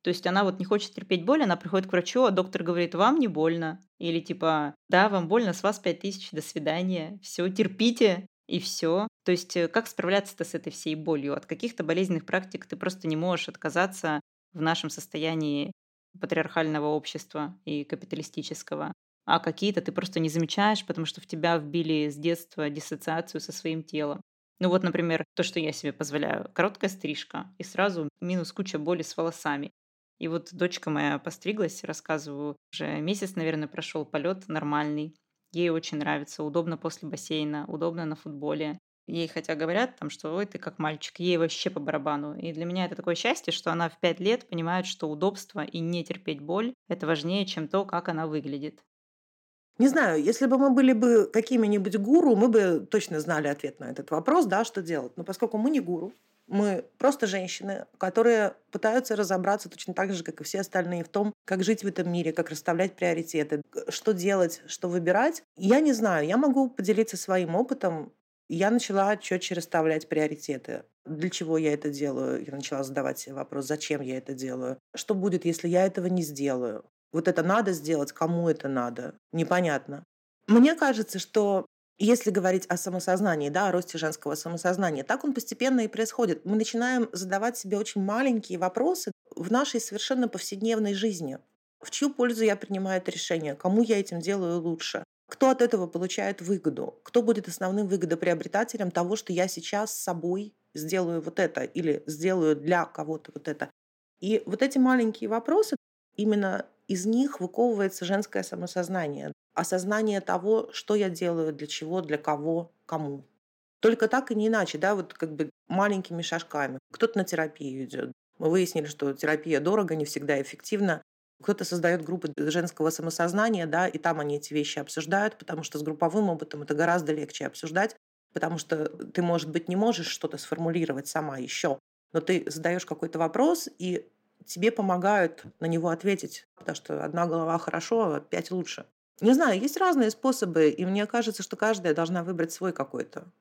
То есть она вот не хочет терпеть боль, она приходит к врачу, а доктор говорит, вам не больно. Или типа, да, вам больно, с вас пять тысяч, до свидания. Все, терпите, и все. То есть э, как справляться-то с этой всей болью? От каких-то болезненных практик ты просто не можешь отказаться в нашем состоянии патриархального общества и капиталистического, а какие-то ты просто не замечаешь, потому что в тебя вбили с детства диссоциацию со своим телом. Ну вот, например, то, что я себе позволяю. Короткая стрижка, и сразу минус куча боли с волосами. И вот дочка моя постриглась, рассказываю, уже месяц, наверное, прошел полет нормальный. Ей очень нравится, удобно после бассейна, удобно на футболе. Ей хотя говорят, там, что ой, ты как мальчик, ей вообще по барабану. И для меня это такое счастье, что она в пять лет понимает, что удобство и не терпеть боль – это важнее, чем то, как она выглядит. Не знаю, если бы мы были бы какими-нибудь гуру, мы бы точно знали ответ на этот вопрос, да, что делать. Но поскольку мы не гуру, мы просто женщины, которые пытаются разобраться точно так же, как и все остальные, в том, как жить в этом мире, как расставлять приоритеты, что делать, что выбирать. Я не знаю, я могу поделиться своим опытом. Я начала четче расставлять приоритеты. Для чего я это делаю? Я начала задавать себе вопрос, зачем я это делаю? Что будет, если я этого не сделаю? Вот это надо сделать, кому это надо? Непонятно. Мне кажется, что если говорить о самосознании, да, о росте женского самосознания, так он постепенно и происходит. Мы начинаем задавать себе очень маленькие вопросы в нашей совершенно повседневной жизни. В чью пользу я принимаю это решение? Кому я этим делаю лучше? Кто от этого получает выгоду? Кто будет основным выгодоприобретателем того, что я сейчас с собой сделаю вот это или сделаю для кого-то вот это? И вот эти маленькие вопросы, именно из них выковывается женское самосознание, осознание того, что я делаю, для чего, для кого, кому. Только так и не иначе, да, вот как бы маленькими шажками. Кто-то на терапию идет. Мы выяснили, что терапия дорого, не всегда эффективна. Кто-то создает группы женского самосознания, да, и там они эти вещи обсуждают, потому что с групповым опытом это гораздо легче обсуждать, потому что ты, может быть, не можешь что-то сформулировать сама еще, но ты задаешь какой-то вопрос, и тебе помогают на него ответить, потому что одна голова хорошо, а пять лучше. Не знаю, есть разные способы, и мне кажется, что каждая должна выбрать свой какой-то.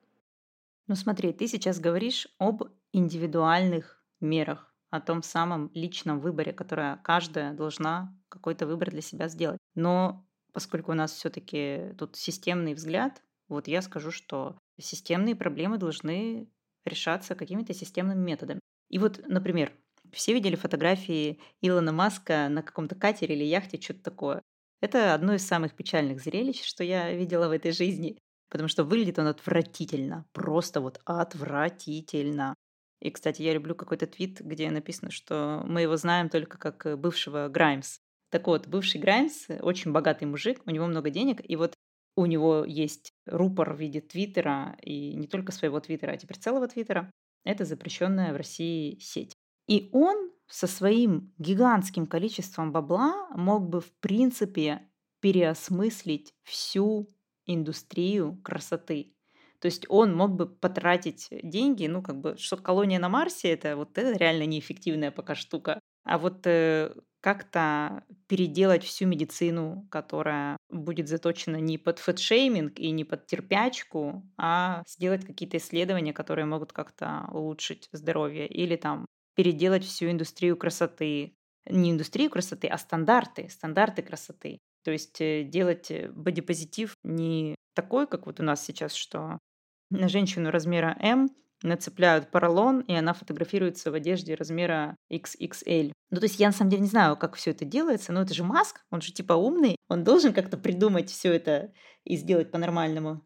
Ну смотри, ты сейчас говоришь об индивидуальных мерах, о том самом личном выборе, которое каждая должна какой-то выбор для себя сделать. Но поскольку у нас все-таки тут системный взгляд, вот я скажу, что системные проблемы должны решаться какими-то системными методами. И вот, например, все видели фотографии Илона Маска на каком-то катере или яхте, что-то такое. Это одно из самых печальных зрелищ, что я видела в этой жизни, потому что выглядит он отвратительно, просто вот отвратительно. И, кстати, я люблю какой-то твит, где написано, что мы его знаем только как э, бывшего Граймс. Так вот, бывший Граймс очень богатый мужик, у него много денег, и вот у него есть рупор в виде твиттера, и не только своего твиттера, а теперь целого твиттера. Это запрещенная в России сеть. И он со своим гигантским количеством бабла мог бы, в принципе, переосмыслить всю индустрию красоты. То есть он мог бы потратить деньги, ну, как бы, что колония на Марсе, это вот это реально неэффективная пока штука. А вот э, как-то переделать всю медицину, которая будет заточена не под фэтшейминг и не под терпячку, а сделать какие-то исследования, которые могут как-то улучшить здоровье или там переделать всю индустрию красоты. Не индустрию красоты, а стандарты, стандарты красоты. То есть э, делать э, бодипозитив не такой, как вот у нас сейчас, что на женщину размера М нацепляют поролон, и она фотографируется в одежде размера XXL. Ну, то есть я на самом деле не знаю, как все это делается, но это же Маск, он же типа умный, он должен как-то придумать все это и сделать по-нормальному.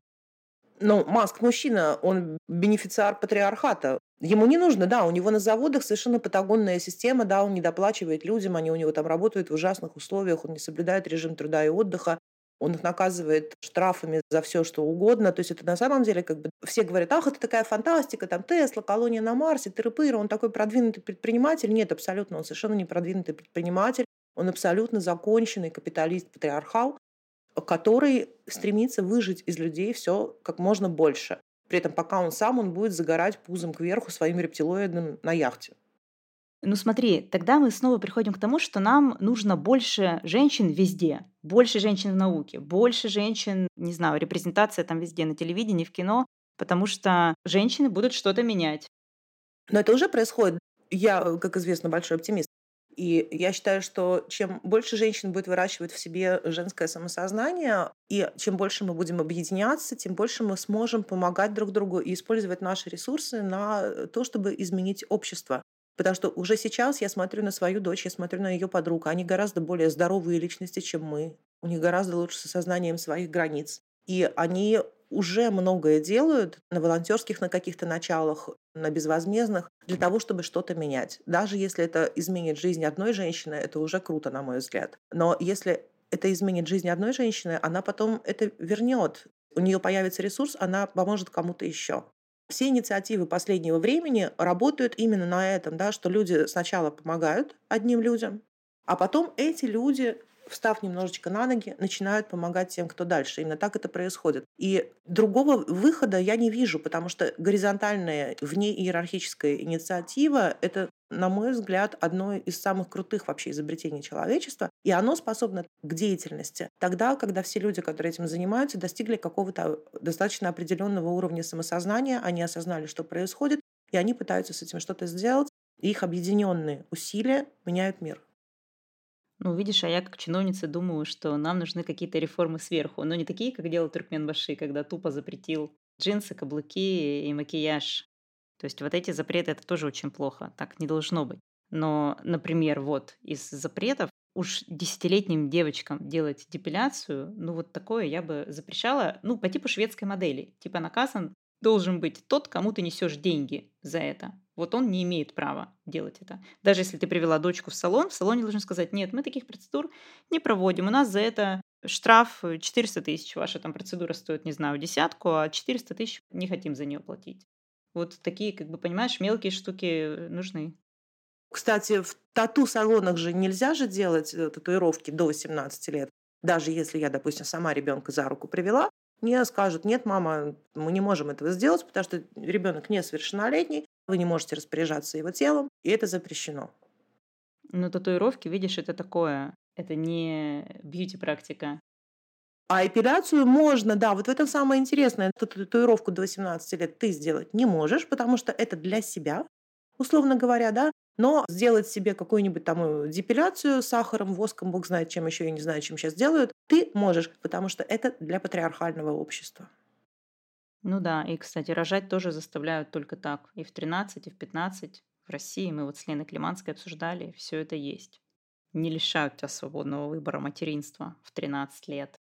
Ну, Маск мужчина, он бенефициар патриархата. Ему не нужно, да, у него на заводах совершенно патагонная система, да, он не доплачивает людям, они у него там работают в ужасных условиях, он не соблюдает режим труда и отдыха, он их наказывает штрафами за все, что угодно. То есть это на самом деле как бы все говорят, ах, это такая фантастика, там Тесла, колония на Марсе, тыры он такой продвинутый предприниматель. Нет, абсолютно, он совершенно не продвинутый предприниматель, он абсолютно законченный капиталист-патриархал, который стремится выжить из людей все как можно больше. При этом пока он сам, он будет загорать пузом кверху своим рептилоидным на яхте. Ну смотри, тогда мы снова приходим к тому, что нам нужно больше женщин везде, больше женщин в науке, больше женщин, не знаю, репрезентация там везде, на телевидении, в кино, потому что женщины будут что-то менять. Но это уже происходит. Я, как известно, большой оптимист. И я считаю, что чем больше женщин будет выращивать в себе женское самосознание, и чем больше мы будем объединяться, тем больше мы сможем помогать друг другу и использовать наши ресурсы на то, чтобы изменить общество. Потому что уже сейчас я смотрю на свою дочь, я смотрю на ее подруг. Они гораздо более здоровые личности, чем мы. У них гораздо лучше с осознанием своих границ. И они уже многое делают на волонтерских на каких-то началах, на безвозмездных, для того, чтобы что-то менять. Даже если это изменит жизнь одной женщины, это уже круто, на мой взгляд. Но если это изменит жизнь одной женщины, она потом это вернет. У нее появится ресурс, она поможет кому-то еще. Все инициативы последнего времени работают именно на этом, да, что люди сначала помогают одним людям, а потом эти люди встав немножечко на ноги, начинают помогать тем, кто дальше. Именно так это происходит. И другого выхода я не вижу, потому что горизонтальная вне иерархическая инициатива — это на мой взгляд, одно из самых крутых вообще изобретений человечества, и оно способно к деятельности тогда, когда все люди, которые этим занимаются, достигли какого-то достаточно определенного уровня самосознания, они осознали, что происходит, и они пытаются с этим что-то сделать, и их объединенные усилия меняют мир. Ну, видишь, а я как чиновница думаю, что нам нужны какие-то реформы сверху, но не такие, как делал Туркменбаши, когда тупо запретил джинсы, каблуки и макияж. То есть вот эти запреты это тоже очень плохо, так не должно быть. Но, например, вот из запретов уж десятилетним девочкам делать депиляцию, ну вот такое я бы запрещала, ну по типу шведской модели. Типа наказан должен быть тот, кому ты несешь деньги за это. Вот он не имеет права делать это. Даже если ты привела дочку в салон, в салоне должен сказать, нет, мы таких процедур не проводим. У нас за это штраф 400 тысяч. Ваша там процедура стоит, не знаю, десятку, а 400 тысяч не хотим за нее платить. Вот такие, как бы, понимаешь, мелкие штуки нужны. Кстати, в тату-салонах же нельзя же делать э, татуировки до 18 лет. Даже если я, допустим, сама ребенка за руку привела, мне скажут, нет, мама, мы не можем этого сделать, потому что ребенок несовершеннолетний, вы не можете распоряжаться его телом, и это запрещено. Но татуировки, видишь, это такое, это не бьюти-практика. А эпиляцию можно, да, вот в этом самое интересное. Эту татуировку до 18 лет ты сделать не можешь, потому что это для себя, условно говоря, да. Но сделать себе какую-нибудь там э, депиляцию сахаром, воском, бог знает чем еще, я не знаю, чем сейчас делают, ты можешь, потому что это для патриархального общества. Ну да, и, кстати, рожать тоже заставляют только так. И в 13, и в 15 в России мы вот с Леной Климанской обсуждали, все это есть. Не лишают тебя свободного выбора материнства в 13 лет.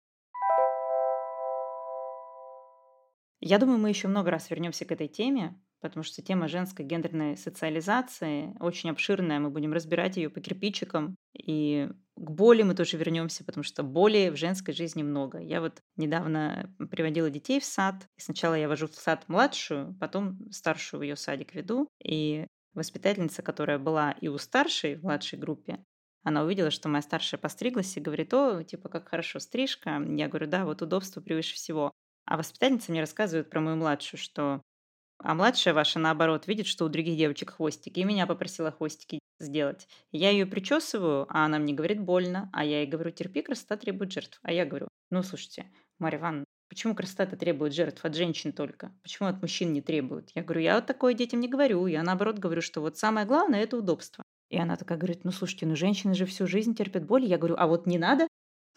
Я думаю, мы еще много раз вернемся к этой теме, потому что тема женской гендерной социализации очень обширная, мы будем разбирать ее по кирпичикам, и к боли мы тоже вернемся, потому что боли в женской жизни много. Я вот недавно приводила детей в сад, и сначала я вожу в сад младшую, потом старшую в ее садик веду, и воспитательница, которая была и у старшей в младшей группе, она увидела, что моя старшая постриглась и говорит, о, типа, как хорошо стрижка. Я говорю, да, вот удобство превыше всего. А воспитательница мне рассказывает про мою младшую, что а младшая ваша, наоборот, видит, что у других девочек хвостики, и меня попросила хвостики сделать. Я ее причесываю, а она мне говорит больно, а я ей говорю, терпи, красота требует жертв. А я говорю, ну, слушайте, Марья Ивановна, почему красота-то требует жертв от женщин только? Почему от мужчин не требует? Я говорю, я вот такое детям не говорю, я наоборот говорю, что вот самое главное – это удобство. И она такая говорит, ну, слушайте, ну, женщины же всю жизнь терпят боль. Я говорю, а вот не надо,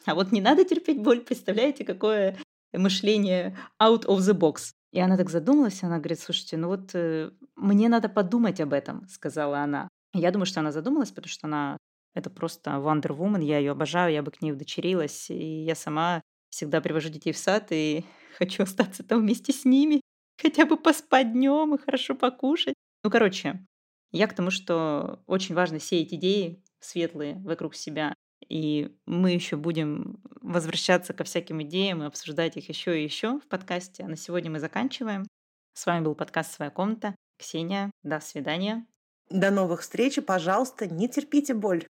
а вот не надо терпеть боль, представляете, какое мышление out of the box. И она так задумалась, она говорит, слушайте, ну вот э, мне надо подумать об этом, сказала она. Я думаю, что она задумалась, потому что она это просто Wonder Woman, я ее обожаю, я бы к ней удочерилась, и я сама всегда привожу детей в сад и хочу остаться там вместе с ними, хотя бы поспать днем и хорошо покушать. Ну, короче, я к тому, что очень важно сеять идеи светлые вокруг себя, и мы еще будем возвращаться ко всяким идеям и обсуждать их еще и еще в подкасте. А на сегодня мы заканчиваем. С вами был подкаст «Своя комната». Ксения, до свидания. До новых встреч и, пожалуйста, не терпите боль.